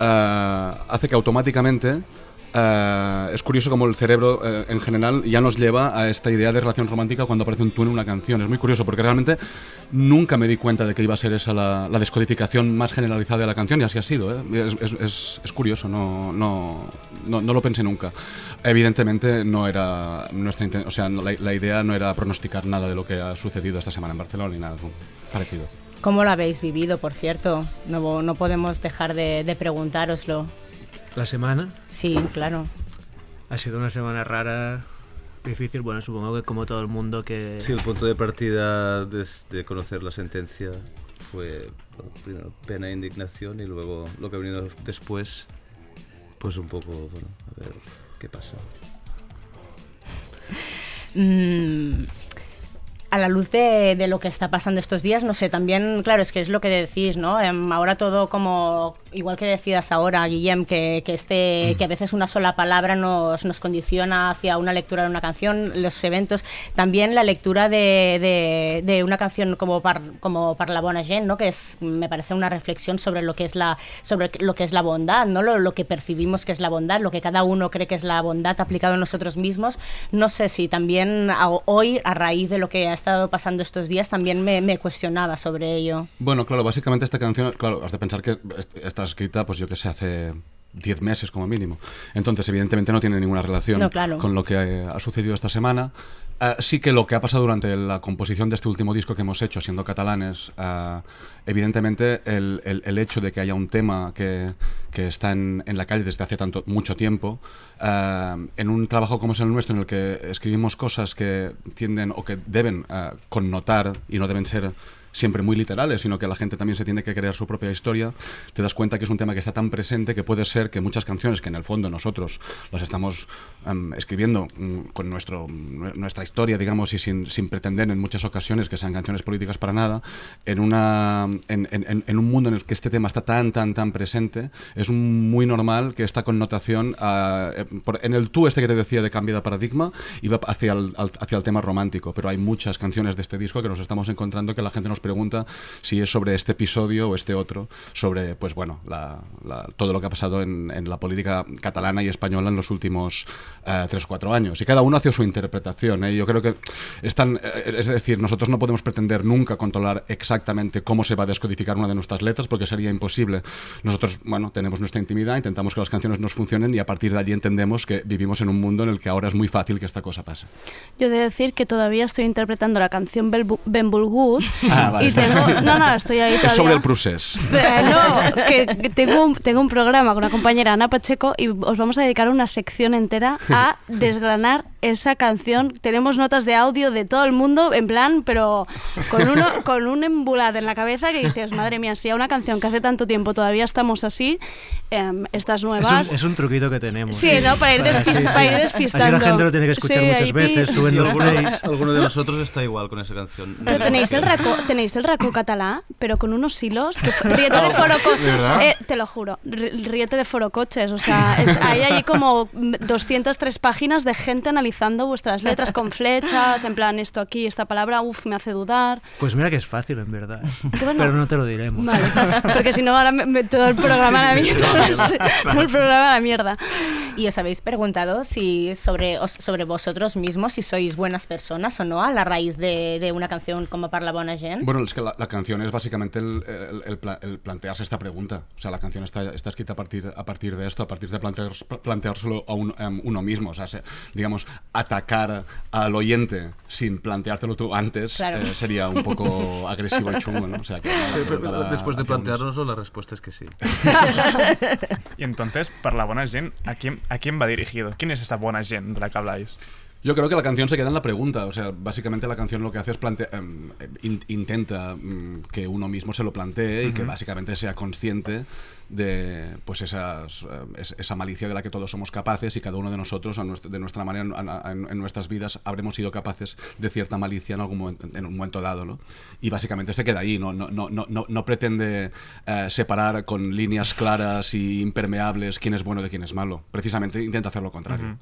[SPEAKER 18] eh, hace que automáticamente eh, es curioso como el cerebro eh, en general ya nos lleva a esta idea de relación romántica cuando aparece un tú en una canción. Es muy curioso porque realmente nunca me di cuenta de que iba a ser esa la, la descodificación más generalizada de la canción y así ha sido. ¿eh? Es, es- es- curioso, no, no, no, no lo pensé nunca. Evidentemente no era nuestra o sea, la, la idea no era pronosticar nada de lo que ha sucedido esta semana en Barcelona ni nada parecido.
[SPEAKER 19] ¿Cómo lo habéis vivido, por cierto? No, no podemos dejar de, de preguntároslo.
[SPEAKER 20] La semana
[SPEAKER 19] Sí, claro.
[SPEAKER 20] ha sido una semana rara, difícil. Bueno, supongo que como todo el mundo que...
[SPEAKER 21] Sí, el punto de partida desde conocer la sentencia fue bueno, primero pena e indignación y luego lo que ha venido después, pues un poco, bueno, a ver qué pasa.
[SPEAKER 19] Mm, a la luz de, de lo que está pasando estos días, no sé, también, claro, es que es lo que decís, ¿no? Em, ahora todo como, igual que decías ahora, Guillem, que, que, este, que a veces una sola palabra nos, nos condiciona hacia una lectura de una canción, los eventos, también la lectura de, de, de una canción como par, como Par la bona gent, ¿no? Que es, me parece una reflexión sobre lo que es la, sobre lo que es la bondad, ¿no? Lo, lo que percibimos que es la bondad, lo que cada uno cree que es la bondad aplicado en nosotros mismos. No sé si también a- hoy, a raíz de lo que estado pasando estos días, también me, me cuestionaba sobre ello.
[SPEAKER 18] Bueno, claro, básicamente esta canción, claro, has de pensar que est- está escrita, pues yo que sé, hace 10 meses como mínimo. Entonces, evidentemente no tiene ninguna relación
[SPEAKER 19] No, claro.
[SPEAKER 18] con lo que ha sucedido esta semana. Eh, sí que lo que ha pasado durante la composición de este último disco que hemos hecho, siendo catalanes, eh, evidentemente el, el- hecho de que haya un tema que, que está en, en la calle desde hace tanto mucho tiempo, eh, en un trabajo como es el nuestro, en el que escribimos cosas que tienden o que deben connotar y no deben ser siempre muy literales, sino que la gente también se tiene que crear su propia historia, te das cuenta que es un tema que está tan presente que puede ser que muchas canciones que en el fondo nosotros las estamos em, escribiendo mm, con nuestro, nue- nuestra historia, digamos, y sin, sin pretender en muchas ocasiones que sean canciones políticas para nada, en, una, en, en- en- un mundo en el que este tema está tan, tan, tan presente, es muy normal que esta connotación, eh, por- en el tú este que te decía de cambio de paradigma, iba hacia el, hacia el tema romántico, pero hay muchas canciones de este disco que nos estamos encontrando que la gente nos pregunta si es sobre este episodio o este otro, sobre, pues bueno, la- la- todo lo que ha pasado en, en la política catalana y española en los últimos eh, tres o cuatro años. Y cada uno hace su interpretación. ¿eh? yo creo que están, eh, es decir, nosotros no podemos pretender nunca controlar exactamente cómo se va a descodificar una de nuestras letras porque sería imposible. Nosotros, bueno, tenemos nuestra intimidad, intentamos que las canciones nos funcionen y a partir de allí entendemos que vivimos en un mundo en el que ahora es muy fácil que esta cosa pase.
[SPEAKER 1] Yo he de decir que todavía estoy interpretando la canción Bel- Benvolgut
[SPEAKER 18] Ah, vale.
[SPEAKER 1] y tengo... No, no, estoy ahí
[SPEAKER 18] Es sobre el procés.
[SPEAKER 1] Eh, no, que que tengo un, tengo un programa con una compañera, Ana Pacheco, y os vamos a dedicar una sección entera a desgranar esa canción. Tenemos notas de audio de todo el mundo, en plan, pero con, uno, con un embular en la cabeza que dices, madre mía, si a una canción que hace tanto tiempo todavía estamos así, em, estas
[SPEAKER 20] Es un,
[SPEAKER 1] nuevas...
[SPEAKER 20] es un truquito que tenemos.
[SPEAKER 1] Sí, ¿no? Para ir, despist-
[SPEAKER 20] sí,
[SPEAKER 1] para ir
[SPEAKER 20] sí.
[SPEAKER 1] despistando.
[SPEAKER 20] Así la gente lo tiene que escuchar
[SPEAKER 1] Sí,
[SPEAKER 20] muchas veces, suben los plays.
[SPEAKER 21] alguno de nosotros está igual con esa canción.
[SPEAKER 1] Pero tenéis el racó, tenéis el racó catalá, pero con unos hilos que riete de foro eh, te lo juro, riete de foro coches, o sea, es- hay ahí como 203 páginas de gente analizando vuestras letras con flechas, en plan esto aquí, esta palabra, uff, me hace dudar.
[SPEAKER 20] Pues mira que es fácil, en verdad.
[SPEAKER 1] bueno.
[SPEAKER 20] Pero no te lo diremos.
[SPEAKER 1] Vale, porque si no ahora me, me- todo el programa a la
[SPEAKER 20] Sí, sí,
[SPEAKER 1] mierda,
[SPEAKER 20] toda la mierda,
[SPEAKER 1] sí,
[SPEAKER 20] claro.
[SPEAKER 1] todo el programa a la mierda.
[SPEAKER 19] ¿Y os habéis preguntado si sobre, os- sobre vosotros mismos, si sois buenas personas o no, a la raíz de, de una canción como Parla Bona Gent?
[SPEAKER 18] Bueno, es que la, la canción es básicamente el, el- el el plantearse esta pregunta. O sea, la canción está, está escrita a partir, a partir de esto, a partir de plantear, planteárselo a un- em, uno mismo. O sea, se- digamos, atacar al oyente sin planteártelo tú antes
[SPEAKER 21] Claro.
[SPEAKER 18] eh, sería un poco agresivo y chungo, ¿no? O sea, que la
[SPEAKER 21] después de planteárnoslo, la respuesta es que sí.
[SPEAKER 3] Y entonces, para la buena gent, ¿a quién, ¿a quién va dirigido? ¿Quién es esa buena gent de la que habláis?
[SPEAKER 18] Yo creo que la canción se queda en la pregunta, o sea, básicamente la canción lo que hace es plante- em, in- intenta mm, que uno mismo se lo plantee y que básicamente sea consciente de pues esas, es- esa malicia de la que todos somos capaces y cada uno de nosotros de nuestra manera en, nuestras vidas habremos sido capaces de cierta malicia en algún en un momento dado, ¿no? Y básicamente se queda ahí, no, no, no, no, no, no pretende eh, separar con líneas claras y impermeables quién es bueno de quién es malo, precisamente intenta hacer lo contrario.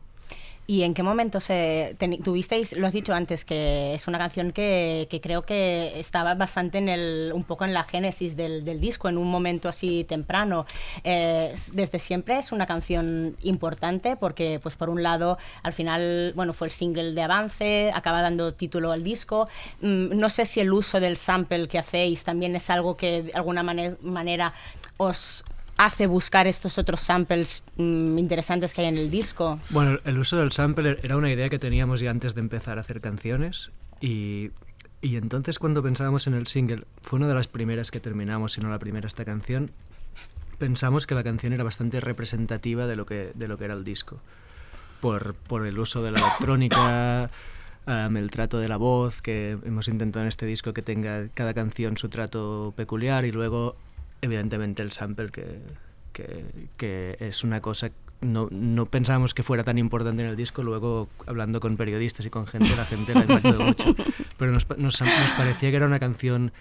[SPEAKER 19] ¿Y en qué momento se tuvisteis, lo has dicho antes, que es una canción que, creo que estaba bastante en el, un poco en la génesis del, disco, en un momento así temprano. Eh, desde siempre es una canción importante porque, pues por un lado, al final, bueno, fue el single de avance, acaba dando título al disco. Mm, no sé si el uso del sample que hacéis también es algo que de alguna mane- manera os hace buscar estos otros samples mm, interesantes que hay en el disco.
[SPEAKER 20] Bueno, el uso del sample era una idea que teníamos ya antes de empezar a hacer canciones y, y entonces cuando pensábamos en el single, fue una de las primeras que terminamos, si no la primera esta canción, pensamos que la canción era bastante representativa de lo que, de lo que era el disco. Por, por el uso de la electrónica, am, el trato de la voz, que hemos intentado en este disco que tenga cada canción su trato peculiar y luego, evidentemente, el sample que, que, que es una cosa no, no pensábamos que fuera tan importante en el disco, luego hablando con periodistas y con gente, la gente la impactó mucho. Pero nos, nos, nos parecía que era una canción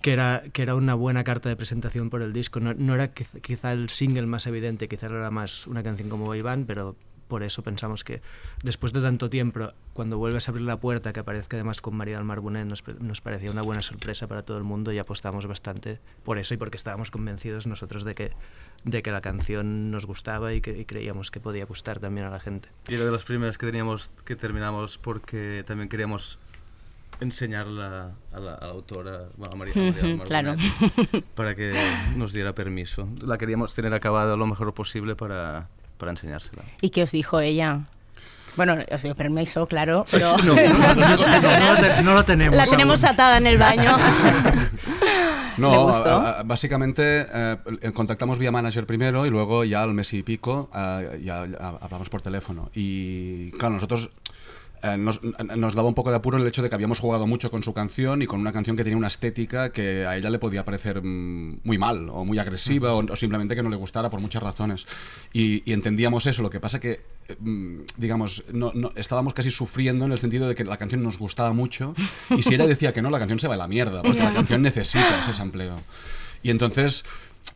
[SPEAKER 20] que era, que era una buena carta de presentación por el disco. No, no era quiz- quizá el single más evidente, quizá era más una canción como Iván, pero por eso pensamos que después de tanto tiempo, cuando vuelves a abrir la puerta, que aparezca además con María del Mar Bonet, nos, nos parecía una buena sorpresa para todo el mundo y apostamos bastante por eso y porque estábamos convencidos nosotros de que, de que la canción nos gustaba y que y creíamos que podía gustar también a la gente.
[SPEAKER 21] Y era de las primeras que teníamos que terminamos porque también queríamos enseñarla a la, a la autora, bueno, a María, a María Mar
[SPEAKER 19] Claro.
[SPEAKER 21] Bonet, para que nos diera permiso. La queríamos tener acabada lo mejor posible para, para enseñársela.
[SPEAKER 19] ¿Y qué os dijo ella? Bueno, os dio permiso, claro,
[SPEAKER 21] Sí,
[SPEAKER 19] pero...
[SPEAKER 21] sí, no, no, no, no, no, no lo te- no lo tenemos
[SPEAKER 1] La tenemos
[SPEAKER 21] aún.
[SPEAKER 1] atada en el baño.
[SPEAKER 18] No, básicamente eh, eh, contactamos vía manager primero y luego ya al mes y pico eh, ya, ya hablamos por teléfono. Y claro, nosotros eh, nos, nos daba un poco de apuro el hecho de que habíamos jugado mucho con su canción y con una canción que tenía una estética que a ella le podía parecer mm, muy mal o muy agresiva o, o simplemente que no le gustara por muchas razones. Y, y entendíamos eso, lo que pasa que, eh, mm, digamos, no, no- estábamos casi sufriendo en el sentido de que la canción nos gustaba mucho y si ella decía que no, la canción se va a la mierda, porque la canción necesita ese sampleo. Y entonces,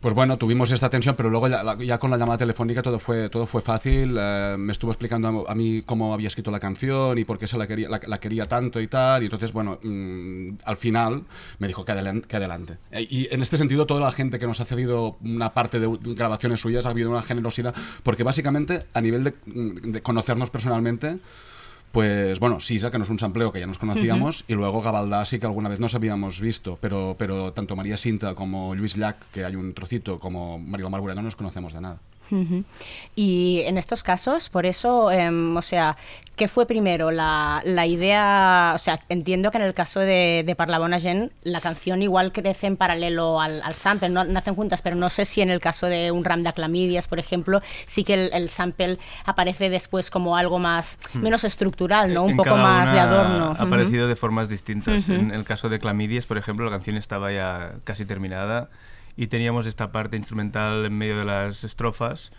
[SPEAKER 18] pues bueno, tuvimos esta tensión, pero luego ya, ya con la llamada telefónica todo fue, todo fue fácil. eh, me estuvo explicando a, a mí cómo había escrito la canción y por qué se la quería, la, la quería tanto y tal. Y entonces, bueno, mm, al final me dijo que, adelan- que adelante. Eh, y en este sentido, toda la gente que nos ha cedido una parte de grabaciones suyas ha habido una generosidad, porque básicamente a nivel de, mm, de conocernos personalmente, pues bueno, Sisa, que no es un sampleo que ya nos conocíamos, y luego Gabaldá sí que alguna vez nos habíamos visto, pero, pero tanto María Sinta como Luis Llac, que hay un trocito, como María Margura no nos conocemos de nada.
[SPEAKER 19] Y en estos casos, por eso, em, o sea, ¿qué fue primero? La, la idea, o sea, entiendo que en el caso de, de Parlabona Gen, la canción igual crece en paralelo al, al sample, no nacen juntas, pero no sé si en el caso de un Ram de Aclamidias, por ejemplo, sí que el, el sample aparece después como algo más,
[SPEAKER 22] Hmm.
[SPEAKER 19] menos estructural, ¿no? Un
[SPEAKER 22] En
[SPEAKER 19] poco más de adorno.
[SPEAKER 22] Ha aparecido de formas distintas. En el caso de Clamidias, por ejemplo, la canción estaba ya casi terminada y teníamos esta parte instrumental en medio de las estrofas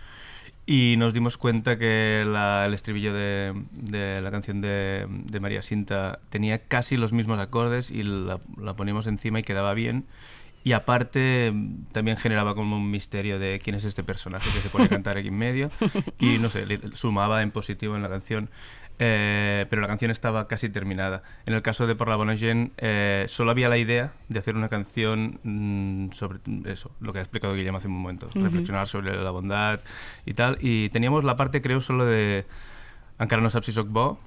[SPEAKER 22] y nos dimos cuenta que la- el estribillo de, de la canción de, de María Sinta tenía casi los mismos acordes y la, la poníamos encima y quedaba bien. Y aparte también generaba como un misterio de quién es este personaje que se pone a cantar aquí en medio y no sé, le- sumaba en positivo en la canción. Eh, pero la canción estaba casi terminada. En el caso de Por la Bona Gent, eh, solo había la idea de hacer una canción mm, sobre eso, lo que ha explicado Guillermo hace un momento,
[SPEAKER 23] Ujú.
[SPEAKER 22] reflexionar sobre la bondad y tal. Y teníamos la parte, creo, solo de Encara no saps si soc bo,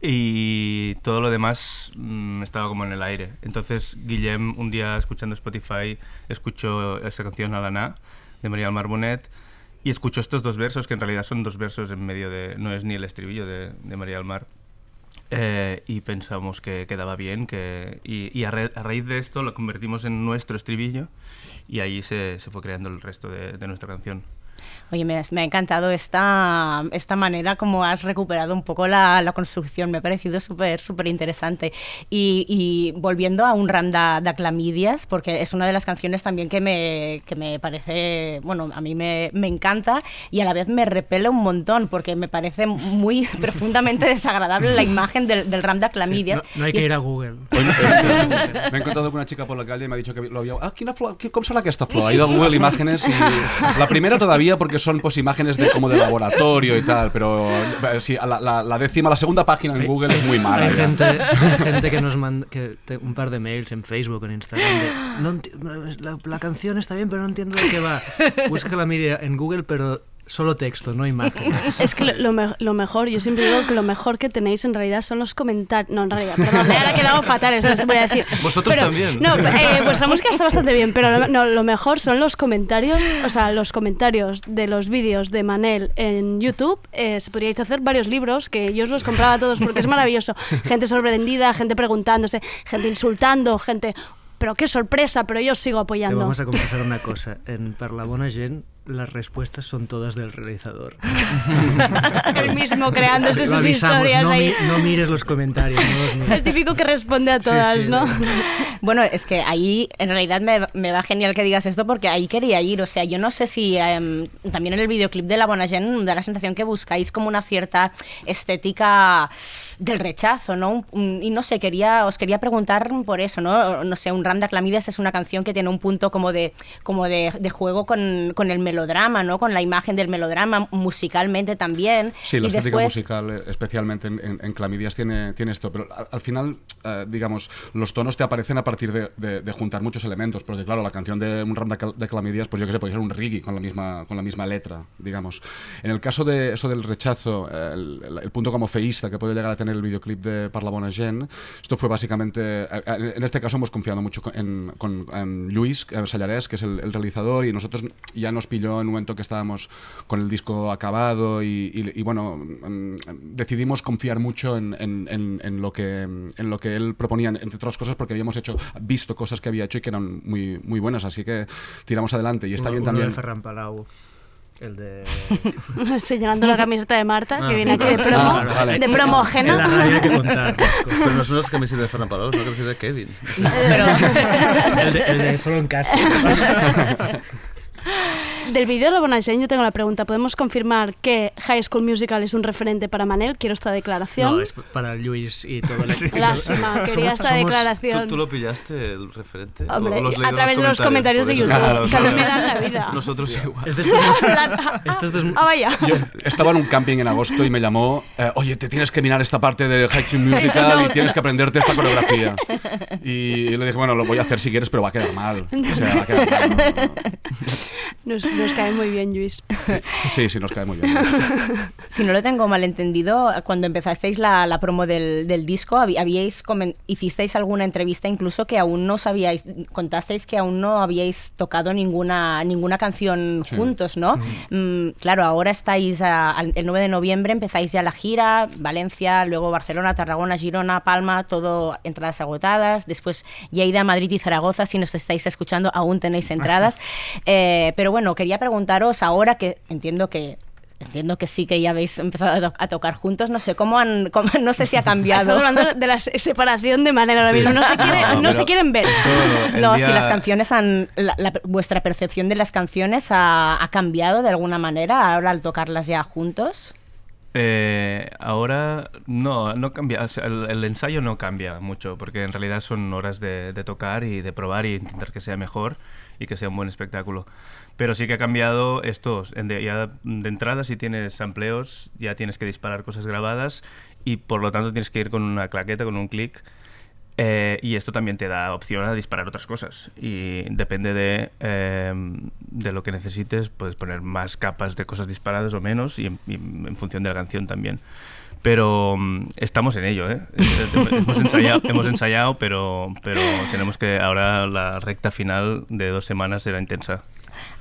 [SPEAKER 22] y todo lo demás mm, estaba como en el aire. Entonces Guillem, un día escuchando Spotify, escuchó esa canción Alana de María del Mar Bonet y escuchó estos dos versos, que en realidad son dos versos en medio de... no es ni el estribillo de, María del Mar. Eh, y pensamos que quedaba bien, que, y, a, ra- a raíz de esto lo convertimos en nuestro estribillo y ahí se, fue creando el resto de nuestra canción.
[SPEAKER 19] Oye, me, me ha encantado esta, esta manera como has recuperado un poco la, la construcción. Me ha parecido súper, súper interesante. Y, y volviendo a un ram de, Clamidias, porque es una de las canciones también que me, que me parece, bueno, a mí me, me encanta y a la vez me repele un montón, porque me parece muy profundamente desagradable la imagen del, del ram de Clamidias.
[SPEAKER 20] No, no hay que
[SPEAKER 19] es-
[SPEAKER 20] ir a Google.
[SPEAKER 18] Hoy me, es que me he encontrado con una chica por la calle y me ha dicho que lo había... Ah, quina flor, com serà aquesta flor? Ha ido a Google Imágenes y... La primera todavía porque son pues imágenes de como de laboratorio y tal, pero eh, sí, la, la- la décima, la segunda página en Google es muy mala.
[SPEAKER 20] Hay gente, hay gente que nos manda que un par de mails en Facebook, en Instagram, de, no la canción está bien, pero no entiendo de qué va. Busca la media en Google, pero solo texto, no imágenes.
[SPEAKER 1] Es que lo, lo me- lo mejor, yo siempre digo que lo mejor que tenéis en realidad son los comentarios. No, en realidad, perdón, me ha quedado fatal, eso os voy a decir.
[SPEAKER 22] Vosotros
[SPEAKER 1] Pero-
[SPEAKER 22] también.
[SPEAKER 1] No, eh, vuestra música está bastante bien, pero lo, no, lo mejor son los comentarios, o sea, los comentarios de los vídeos de Manel en YouTube. Eh, se podríais hacer varios libros que yo os los compraba a todos porque es maravilloso. Gente sorprendida, gente preguntándose, gente insultando, gente. Pero qué sorpresa, pero yo os sigo
[SPEAKER 20] Te
[SPEAKER 1] apoyando.
[SPEAKER 20] vamos a confesar una cosa. En Per la Bona Gent, las respuestas son todas del realizador.
[SPEAKER 1] El mismo creándose sus
[SPEAKER 20] avisamos,
[SPEAKER 1] historias
[SPEAKER 20] no,
[SPEAKER 1] ahí.
[SPEAKER 20] mi- no mires los comentarios. no los mires.
[SPEAKER 1] El típico que responde a todas,
[SPEAKER 20] sí.
[SPEAKER 1] ¿no?
[SPEAKER 19] Bueno, es que ahí en realidad me, me va genial que digas esto porque ahí quería ir. O sea, yo no sé si em, también en el videoclip de La Bona Gent da la sensación que buscáis como una cierta estética del rechazo, ¿no? Y no sé, quería, os quería preguntar por eso, ¿no? No sé, un Ram de Aclamides es una canción que tiene un punto como de, como de, de juego con, con el melodrama, ¿no? Con la imagen del melodrama, musicalmente también.
[SPEAKER 18] Sí, la
[SPEAKER 19] y
[SPEAKER 18] estética
[SPEAKER 19] después,
[SPEAKER 18] musical, eh, especialmente en, en- en Clamidias, tiene, tiene esto. Pero al, al final, eh, digamos, los tonos te aparecen a partir de, de- de juntar muchos elementos. Porque, claro, la canción de un ram de, Clamidias, pues yo que sé, puede ser un reggae con la misma, con la misma letra, digamos. En el caso de eso del rechazo, el, el- el punto como feísta que puede llegar a tener el videoclip de Parla Bona Gent, esto fue básicamente. eh, eh, en este caso hemos confiado mucho en, con en Luis Sallarés, que es el, el realizador, y nosotros ya nos pilló en un momento que estábamos con el disco acabado y, y- y, bueno, mm, decidimos confiar mucho en, en- en- en lo que, en lo que él proponía, entre otras cosas porque habíamos hecho, visto cosas que había hecho y que eran muy, muy buenas, así que tiramos adelante y está
[SPEAKER 20] Uno-
[SPEAKER 18] bien
[SPEAKER 20] uno
[SPEAKER 18] también.
[SPEAKER 20] de Ferran Palau. El de...
[SPEAKER 1] Señalando la camiseta de Marta,
[SPEAKER 21] Ah,
[SPEAKER 1] que viene aquí de promo,
[SPEAKER 21] Ah, vale.
[SPEAKER 1] de promo ajena.
[SPEAKER 20] Que contar las cosas.
[SPEAKER 21] Pero no son las camisetas de Ferran Palau, son las camisetas de Kevin.
[SPEAKER 20] El de, el de solo en casa.
[SPEAKER 1] Del vídeo de la Bona Gent yo tengo la pregunta. ¿Podemos confirmar que High School Musical es un referente para Manel? Quiero esta declaración.
[SPEAKER 20] No, es para Luis y todo el equipo.
[SPEAKER 1] Lástima, quería esta declaración.
[SPEAKER 21] ¿Tú, tú lo pillaste el referente?
[SPEAKER 1] Hombre,
[SPEAKER 21] ¿O lo has
[SPEAKER 1] a través de los comentarios de. YouTube,
[SPEAKER 21] Claro,
[SPEAKER 1] que
[SPEAKER 21] claro.
[SPEAKER 1] me dan la vida.
[SPEAKER 21] Nosotros igual.
[SPEAKER 20] Es de estos- Esto es de-
[SPEAKER 1] Ah, vaya.
[SPEAKER 18] Yo estaba en un camping en agosto y me llamó, eh, oye, te tienes que mirar esta parte de High School Musical y tienes que aprenderte esta coreografía. Y le dije, bueno, lo voy a hacer si quieres, pero va a quedar mal. O sea, va a quedar mal.
[SPEAKER 1] Nos- Nos cae muy bien, Luis.
[SPEAKER 18] Sí, sí, nos cae muy bien.
[SPEAKER 19] Si no lo tengo mal entendido, cuando empezasteis la, la promo del, del disco, habíais hicisteis alguna entrevista incluso que aún no sabíais, contasteis que aún no habíais tocado ninguna, ninguna canción
[SPEAKER 24] Sí.
[SPEAKER 19] juntos, ¿no? Mm, claro, ahora estáis a- el 9 de noviembre, empezáis ya la gira, Valencia, luego Barcelona, Tarragona, Girona, Palma, todo entradas agotadas, después Lleida, Madrid y Zaragoza, si nos estáis escuchando, aún tenéis entradas. Eh, pero bueno, quería preguntaros ahora que entiendo que Entiendo que sí que ya habéis empezado a, to- a tocar juntos. No sé cómo han, cómo- no sé si ha cambiado.
[SPEAKER 1] Estamos hablando de la se- separación de manera ahora
[SPEAKER 19] Sí.
[SPEAKER 1] mismo. No se, quiere-
[SPEAKER 19] No,
[SPEAKER 1] se quieren ver.
[SPEAKER 19] No,
[SPEAKER 22] día-
[SPEAKER 19] si las canciones han. la- la- vuestra percepción de las canciones ha, ha cambiado de alguna manera ahora al tocarlas ya juntos.
[SPEAKER 22] Eh, ahora no, no cambia, o sea, el, el ensayo no cambia mucho, porque en realidad son horas de, de tocar y de probar y intentar que sea mejor y que sea un buen espectáculo. Pero sí que ha cambiado esto, de, ya de entrada si tienes sampleos ya tienes que disparar cosas grabadas y por lo tanto tienes que ir con una claqueta, con un clic. Eh, y esto también te da opción a disparar otras cosas. Y depende de, eh, de lo que necesites, puedes poner más capas de cosas disparadas o menos, y y en función de la canción también. Pero mm, estamos en ello, ¿eh? Hemos, ensayado, hemos ensayado, pero, pero tenemos que ahora la recta final de dos semanas será intensa.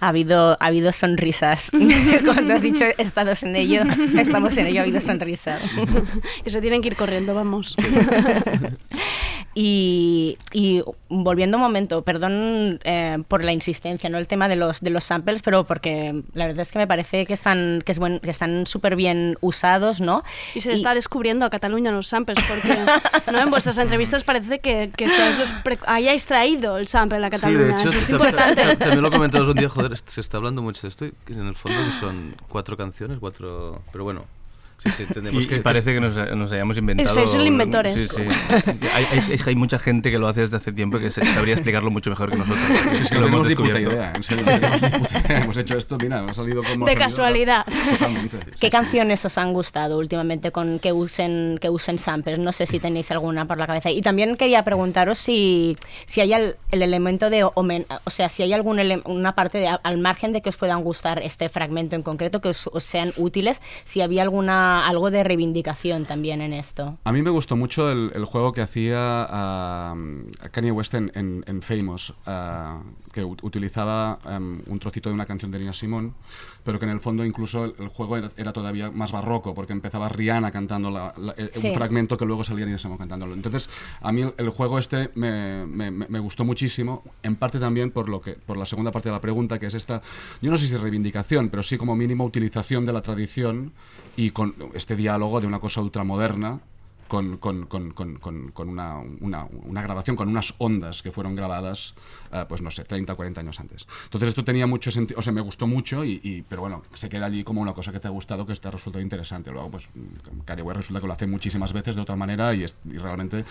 [SPEAKER 19] Ha habido, ha habido sonrisas. Cuando has dicho estamos en ello, estamos en ello, ha habido sonrisas.
[SPEAKER 1] Y se tienen que ir corriendo, vamos.
[SPEAKER 19] Y, y volviendo un momento, perdón eh, por la insistencia, no el tema de los de los samples, pero porque la verdad es que me parece que están que es buen, que están súper bien usados, ¿no?
[SPEAKER 1] Y se está descubriendo a Cataluña los samples, porque ¿no? en vuestras entrevistas parece que, que seáis los pre- hayáis traído el sample a
[SPEAKER 21] Sí,
[SPEAKER 1] Cataluña.
[SPEAKER 21] de hecho,
[SPEAKER 1] Eso es
[SPEAKER 21] ta- ta-
[SPEAKER 1] importante.
[SPEAKER 21] ta- también lo comentamos un día, joder, se está hablando mucho de esto y en el fondo son cuatro canciones, cuatro... Pero bueno, sí, sí, entendemos
[SPEAKER 22] Y,
[SPEAKER 21] que...
[SPEAKER 22] y parece que nos, nos hayamos inventado.
[SPEAKER 1] Sois el inventores.
[SPEAKER 22] Sí, sí. hay, hay- hay mucha gente que lo hace desde hace tiempo y que se- sabría explicarlo mucho mejor que nosotros.
[SPEAKER 18] Es que
[SPEAKER 22] lo hemos descubierto.
[SPEAKER 18] idea, en serio. Hemos hecho esto, mira, ha salido como
[SPEAKER 1] De casualidad.
[SPEAKER 19] ¿Qué canciones os han gustado últimamente con que usen que usen samples? No sé si tenéis alguna por la cabeza. Y también quería preguntaros si, si hay el, el elemento de o sea, si hay alguna una parte de, al margen de que os puedan gustar este fragmento en concreto, que os, os sean útiles, si había alguna algo de reivindicación también en esto.
[SPEAKER 18] A mí me gustó mucho el, el juego que hacía ah, Kanye West en, en- en Famous, ah, que utilizaba em, un trocito de una canción de Nina Simone, pero que en el fondo incluso el, el juego era, era todavía más barroco, porque empezaba Rihanna cantando la- la- eh,
[SPEAKER 24] Sí.
[SPEAKER 18] un fragmento que luego salía Nina Simone cantándolo. Entonces, a mí el, juego este me, me- me- me gustó muchísimo, en parte también por, lo que, por la segunda parte de la pregunta, que es esta, yo no sé si reivindicación, pero sí como mínimo utilización de la tradición y con este diálogo de una cosa ultramoderna con, con, con, con, una, una, una grabación, con unas ondas que fueron grabadas, eh, pues no sé, 30 o 40 años antes. Entonces esto tenía mucho sentido, o sea, me gustó mucho, y, y- pero bueno, se queda allí como una cosa que te ha gustado, que te ha resultado interesante. Luego, pues, Kanye resulta que lo hace muchísimas veces de otra manera y, es- y realmente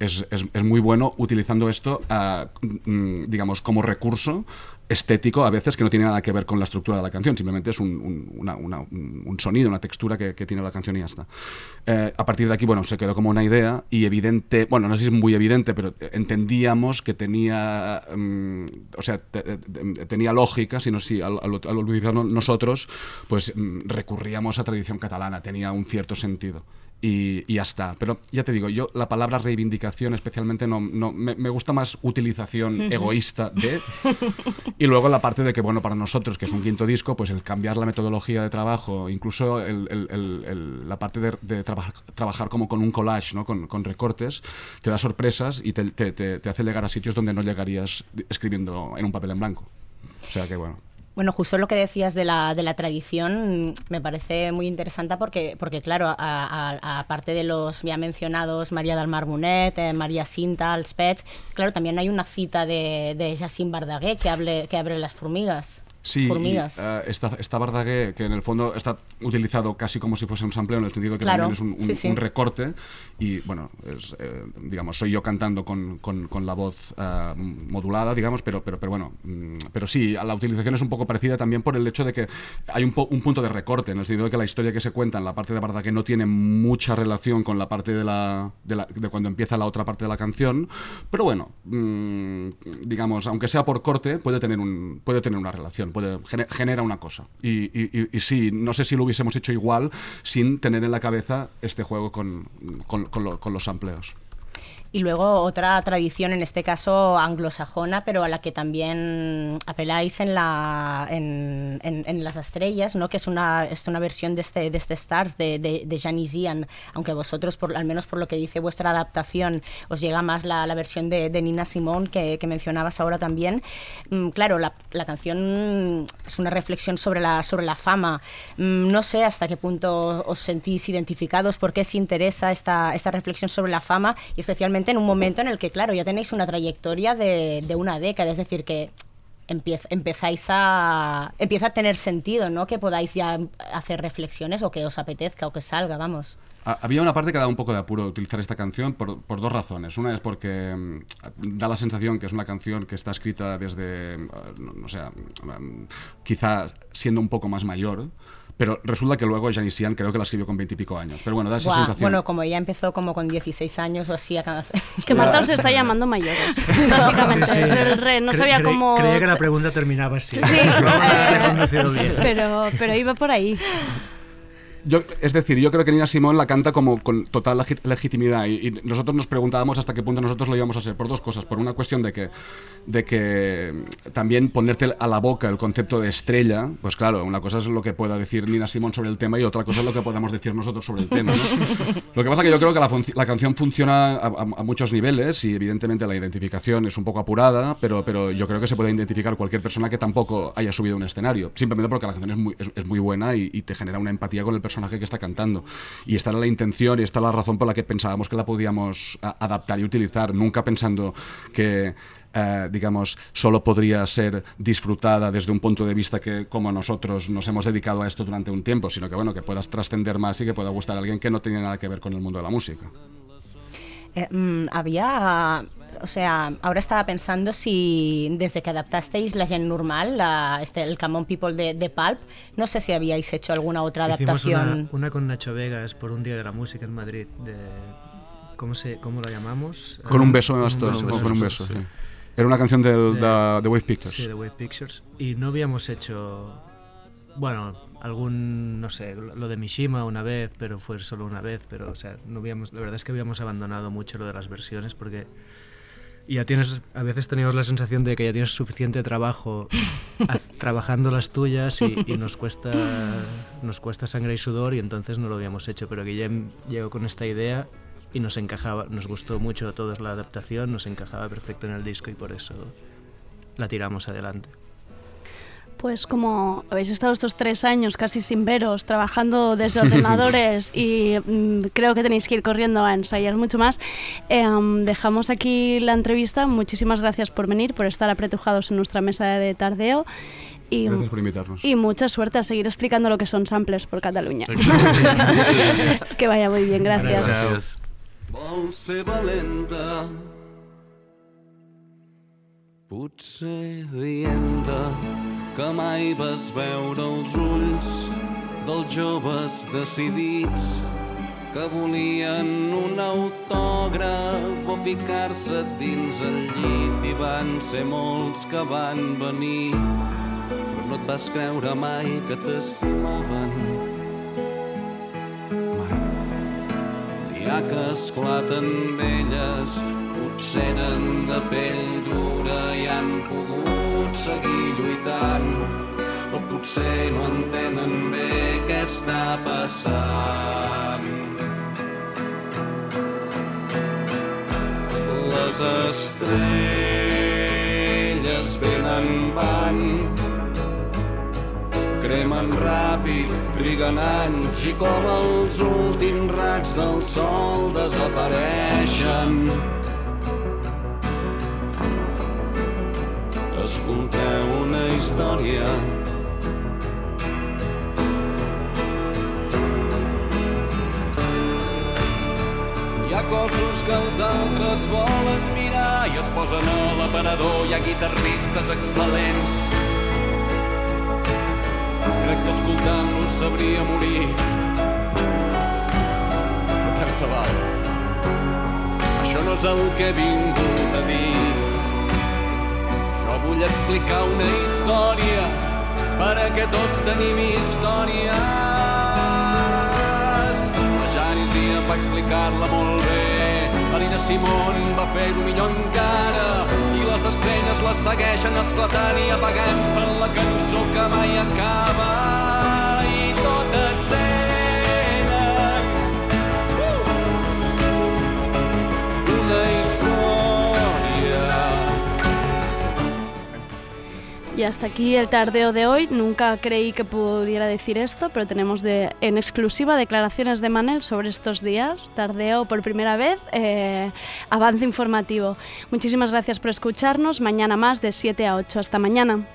[SPEAKER 18] es, es, es muy bueno utilizando esto, mm, digamos, como recurso estético a veces que no tiene nada que ver con la estructura de la canción, simplemente es un, un- sonido, una textura que, tiene la canción y ya está. Eh, a partir de aquí, bueno, se quedó como una idea y evidente, bueno, no sé si es muy evidente, pero entendíamos que tenía, mm, o sea, te- te- tenía lógica, sino si al, al, al utilizarlo nosotros, pues mm, recurríamos a tradición catalana, tenía un cierto sentido. Y, y ya está. Pero ya te digo, yo la palabra reivindicación especialmente no, no me, me gusta más utilización egoísta de y luego la parte de que, bueno, para nosotros, que es un quinto disco, pues el cambiar la metodología de trabajo, incluso el- el- el- el- la parte de, de traba- trabajar como con un collage, ¿no? con, con recortes, te da sorpresas y te, te- te- te hace llegar a sitios donde no llegarías escribiendo en un papel en blanco. O sea que, bueno.
[SPEAKER 19] Bueno, justo lo que decías de la, de la tradición me parece muy interesante porque, porque claro, aparte de los ya mencionados María del Mar Bonet, eh, María Cinta, Els Pets, claro, también hay una cita de, de Jacint Verdaguer que, hable, que abre las formigas.
[SPEAKER 18] Sí, y,
[SPEAKER 19] formigas.
[SPEAKER 18] eh, está, está Verdaguer, que en el fondo está utilizado casi como si fuese un sampleo, en el sentido que
[SPEAKER 19] Claro,
[SPEAKER 18] también es un, un-
[SPEAKER 19] sí, sí.
[SPEAKER 18] un recorte, y bueno, es, eh, digamos, soy yo cantando con, con- con la voz eh, modulada, digamos, pero, pero, pero bueno, mm, pero sí, la utilización es un poco parecida también por el hecho de que hay un, po- un punto de recorte, en el sentido de que la historia que se cuenta en la parte de Verdaguer no tiene mucha relación con la parte de, la, de, la- de cuando empieza la otra parte de la canción, pero bueno, mm, digamos, aunque sea por corte, puede tener, un, puede tener una relación, genera una cosa. Y, y- y- sí, no sé si lo hubiésemos hecho igual sin tener en la cabeza este juego con, con- lo- con los sampleos.
[SPEAKER 19] Y luego otra tradición, en este caso anglosajona, pero a la que también apeláis en, la, en, en- en Las Estrellas, ¿no? que es una, es una versión de este, de este Stars, de, de, de Janis Ian, aunque vosotros, por, al menos por lo que dice vuestra adaptación, os llega más la, la versión de, de Nina Simone que, que mencionabas ahora también. Mm, claro, la, la canción es una reflexión sobre la, sobre la fama. Mm, no sé hasta qué punto os sentís identificados, por qué os interesa esta, esta reflexión sobre la fama y especialmente en un momento en el que, claro, ya tenéis una trayectoria de, de una década, es decir, que empiez- empezáis a, empieza a tener sentido, ¿no? Que podáis ya hacer reflexiones o que os apetezca o que salga, vamos.
[SPEAKER 18] Ha- Había una parte que da un poco de apuro utilizar esta canción por, por dos razones. Una es porque mm, da la sensación que es una canción que está escrita desde, no, no sé, mm, quizás siendo un poco más mayor, pero resulta que luego Janis Ian creo que la escribió con veintipico años. Pero bueno, da esa
[SPEAKER 19] Buah,
[SPEAKER 18] sensación.
[SPEAKER 19] bueno, como ella empezó como con 16 años o así a cada...
[SPEAKER 1] Que Marta os está llamando mayores, básicamente.
[SPEAKER 20] Sí, sí.
[SPEAKER 1] Es el re- no
[SPEAKER 20] Cre-
[SPEAKER 1] sabía
[SPEAKER 20] cre-
[SPEAKER 1] cómo...
[SPEAKER 20] Creía que la pregunta terminaba así.
[SPEAKER 1] Sí, eh, pero, pero iba por ahí.
[SPEAKER 18] Yo, es decir, yo creo que Nina Simón la canta como con total legi- legitimidad y, y nosotros nos preguntábamos hasta qué punto nosotros lo íbamos a hacer por dos cosas. Por una cuestión de que, de que también ponerte a la boca el concepto de estrella, pues claro, una cosa es lo que pueda decir Nina Simón sobre el tema y otra cosa es lo que podamos decir nosotros sobre el tema. ¿no? Lo que pasa que yo creo que la, canción funciona a, a- a muchos niveles y evidentemente la identificación es un poco apurada, pero, pero yo creo que se puede identificar cualquier persona que tampoco haya subido un escenario, simplemente porque la canción es muy, es, es muy buena y, y te genera una empatía con el personaje que está cantando. Y esta era la intención y esta era la razón por la que pensábamos que la podíamos adaptar y utilizar, nunca pensando que... eh, digamos, solo podría ser disfrutada desde un punto de vista que como nosotros nos hemos dedicado a esto durante un tiempo, sino que bueno, que puedas trascender más y que pueda gustar a alguien que no tiene nada que ver con el mundo de la música.
[SPEAKER 19] Eh, mm, había, o sea, ahora estaba pensando si desde que adaptasteis La Gent Normal, la- este, el Come On People de, de Pulp, no sé si habíais hecho alguna otra
[SPEAKER 20] Hicimos
[SPEAKER 19] adaptación.
[SPEAKER 20] una, una con Nacho Vegas por un día de la música en Madrid. De, ¿cómo, se, ¿Cómo la llamamos?
[SPEAKER 18] Con un beso me
[SPEAKER 20] Con
[SPEAKER 18] bastó,
[SPEAKER 20] beso me
[SPEAKER 18] o con un
[SPEAKER 20] bastó,
[SPEAKER 18] beso, sí. Era una canción del,
[SPEAKER 20] De-
[SPEAKER 18] de Wave Pictures.
[SPEAKER 20] Sí, de Wave Pictures. Y no habíamos hecho, bueno, algún, no sé, lo de Mishima una vez, pero fue solo una vez, pero, o sea, no habíamos, la verdad es que habíamos abandonado mucho lo de las versiones porque ya tienes, a veces teníamos la sensación de que ya tienes suficiente trabajo trabajando las tuyas y, y nos cuesta nos cuesta sangre y sudor y entonces no lo habíamos hecho, pero Guillem llegó con esta idea y nos encajaba, nos gustó mucho a todos la adaptación, nos encajaba perfecto en el disco y por eso la tiramos adelante.
[SPEAKER 1] Pues como habéis estado estos tres años casi sin veros, trabajando desde ordenadores y mm, creo que tenéis que ir corriendo a ensayar mucho más, em, dejamos aquí la entrevista. Muchísimas gracias por venir, por estar apretujados en nuestra mesa de tardeo. Y,
[SPEAKER 18] Gracias por invitarnos.
[SPEAKER 1] y mucha suerte a seguir explicando lo que son samples por Cataluña. que vaya muy bien, gracias.
[SPEAKER 7] Vol ser valenta Potser dienta que mai vas veure els ulls dels joves decidits que volien un autògraf o ficar-se dins el llit i van ser molts que van venir. Però no et vas creure mai que t'estimaven. N'hi ha que esclaten velles, potser eren de pell dura i han pogut seguir lluitant. O potser no entenen bé què està passant. Les estrelles venen van, cremen ràpid, triguen anys i com els últims raig del sol desapareixen. Escolteu una història Hi ha cossos que els altres volen mirar i es posen a l'aparador. Hi ha guitarristes excel·lents Crec que escoltant-los sabria morir. Però tant se val. Això no és el que he vingut a dir. Jo vull explicar una història perquè tots tenim històries. La Janice em va explicar-la molt bé, la Nina Simón va fer-ho millor encara, i les estrelles les segueixen esclatant i apagant-se en la cançó que mai acaba.
[SPEAKER 1] Y hasta aquí el tardeo de hoy. Nunca creí que pudiera decir esto, pero tenemos de, en exclusiva declaraciones de Manel sobre estos días. Tardeo por primera vez, eh, avance informativo. Muchísimas gracias por escucharnos. Mañana más de 7 a 8. Hasta mañana.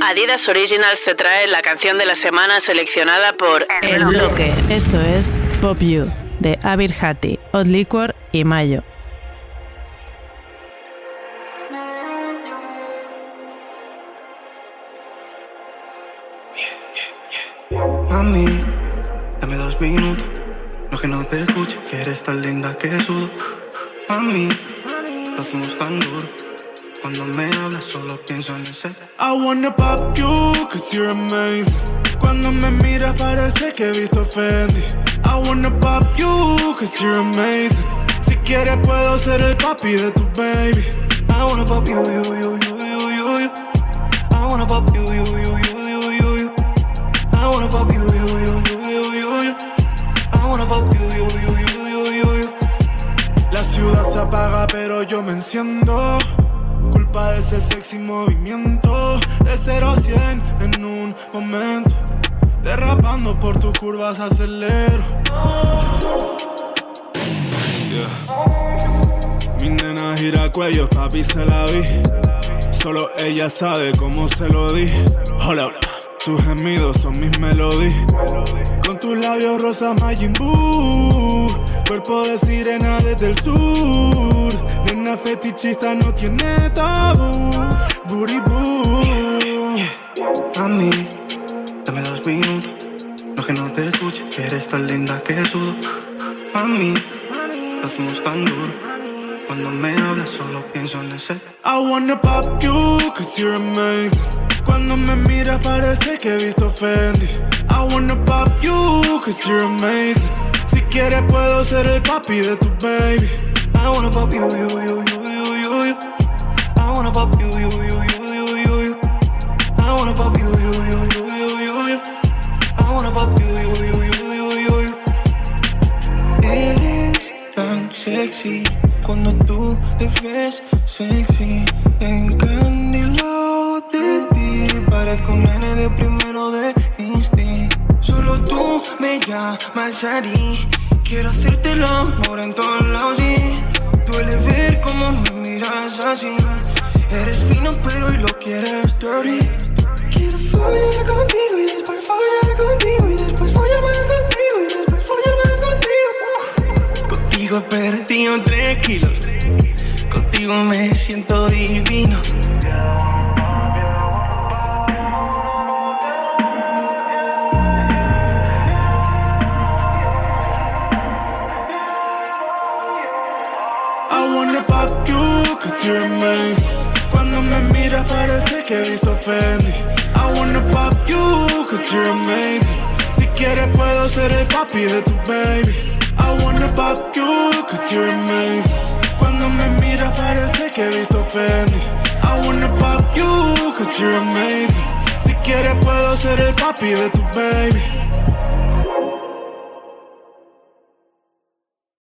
[SPEAKER 24] Adidas Originals te trae la canción de la semana seleccionada por
[SPEAKER 23] El bloque. Esto es Pop You, de Abir Hati, Odd Liquor y Mayo.
[SPEAKER 25] Mami, dame dos minutos. No que no te escuche, que eres tan linda que sudo. Mami, lo hacemos tan duro. Cuando me hablas solo pienso en ese.
[SPEAKER 26] I wanna pop you, cause you're amazing. Cuando me miras parece que he visto Fendi. I wanna pop you, cause you're amazing. Si quieres puedo ser el papi de tu baby.
[SPEAKER 25] I wanna pop you, you, you, you, you, you. I wanna pop you, you, you, you, you, you, you. I wanna pop you, you, you, you, you, you, you. I wanna pop you, you, you, you, you, you, you.
[SPEAKER 26] La ciudad se apaga pero yo me enciendo. Culpa de ese sexy movimiento. De 0 a 100 en un momento. Derrapando por tus curvas acelero. Yeah. Mi nena gira cuello, papi se la vi. Solo ella sabe cómo se lo di. Hold up. Tus gemidos son mis melodías. Con tus labios rosas Majin Buu. Cuerpo de sirena desde el sur. Fetichista no tiene tabú. Booty boo.
[SPEAKER 25] Mami, dame dos minutos. No que no te escuche, que eres tan linda que sudo. Mami, lo hacemos tan duro. Cuando me hablas solo pienso en ese.
[SPEAKER 26] I wanna pop you, cause you're amazing. Cuando me miras parece que he visto Fendi. I wanna pop you, cause you're amazing. Si quieres puedo ser el papi de tu baby.
[SPEAKER 25] I wanna pop you, you, you, you, you, you. I wanna pop you, you, you, you, you, you, you. I wanna pop you, you, you, you, you, you, you. I wanna pop you, you, you, you, you, you, you.
[SPEAKER 26] Eres tan sexy cuando tú te ves sexy. Encandilado de ti,
[SPEAKER 25] Parezco un nene de primero de instinct. Solo tú me llamas Ari. Quiero hacerte el amor en todos lados duele ver cómo me miras así. Eres fino pero hoy lo quieres dirty. Quiero follar contigo y después follar contigo y después follar más contigo y después follar más contigo. Contigo he perdido tres kilos. Contigo me siento divino.
[SPEAKER 26] Amazing. Cuando me miras parece que he visto Fendi. I wanna pop you, cause you're amazing. Si quieres puedo ser el papi de tu baby. I wanna pop you, cause you're amazing. Cuando me miras parece que he visto Fendi. I wanna pop you, cause you're amazing. Si quieres puedo ser el papi de tu baby.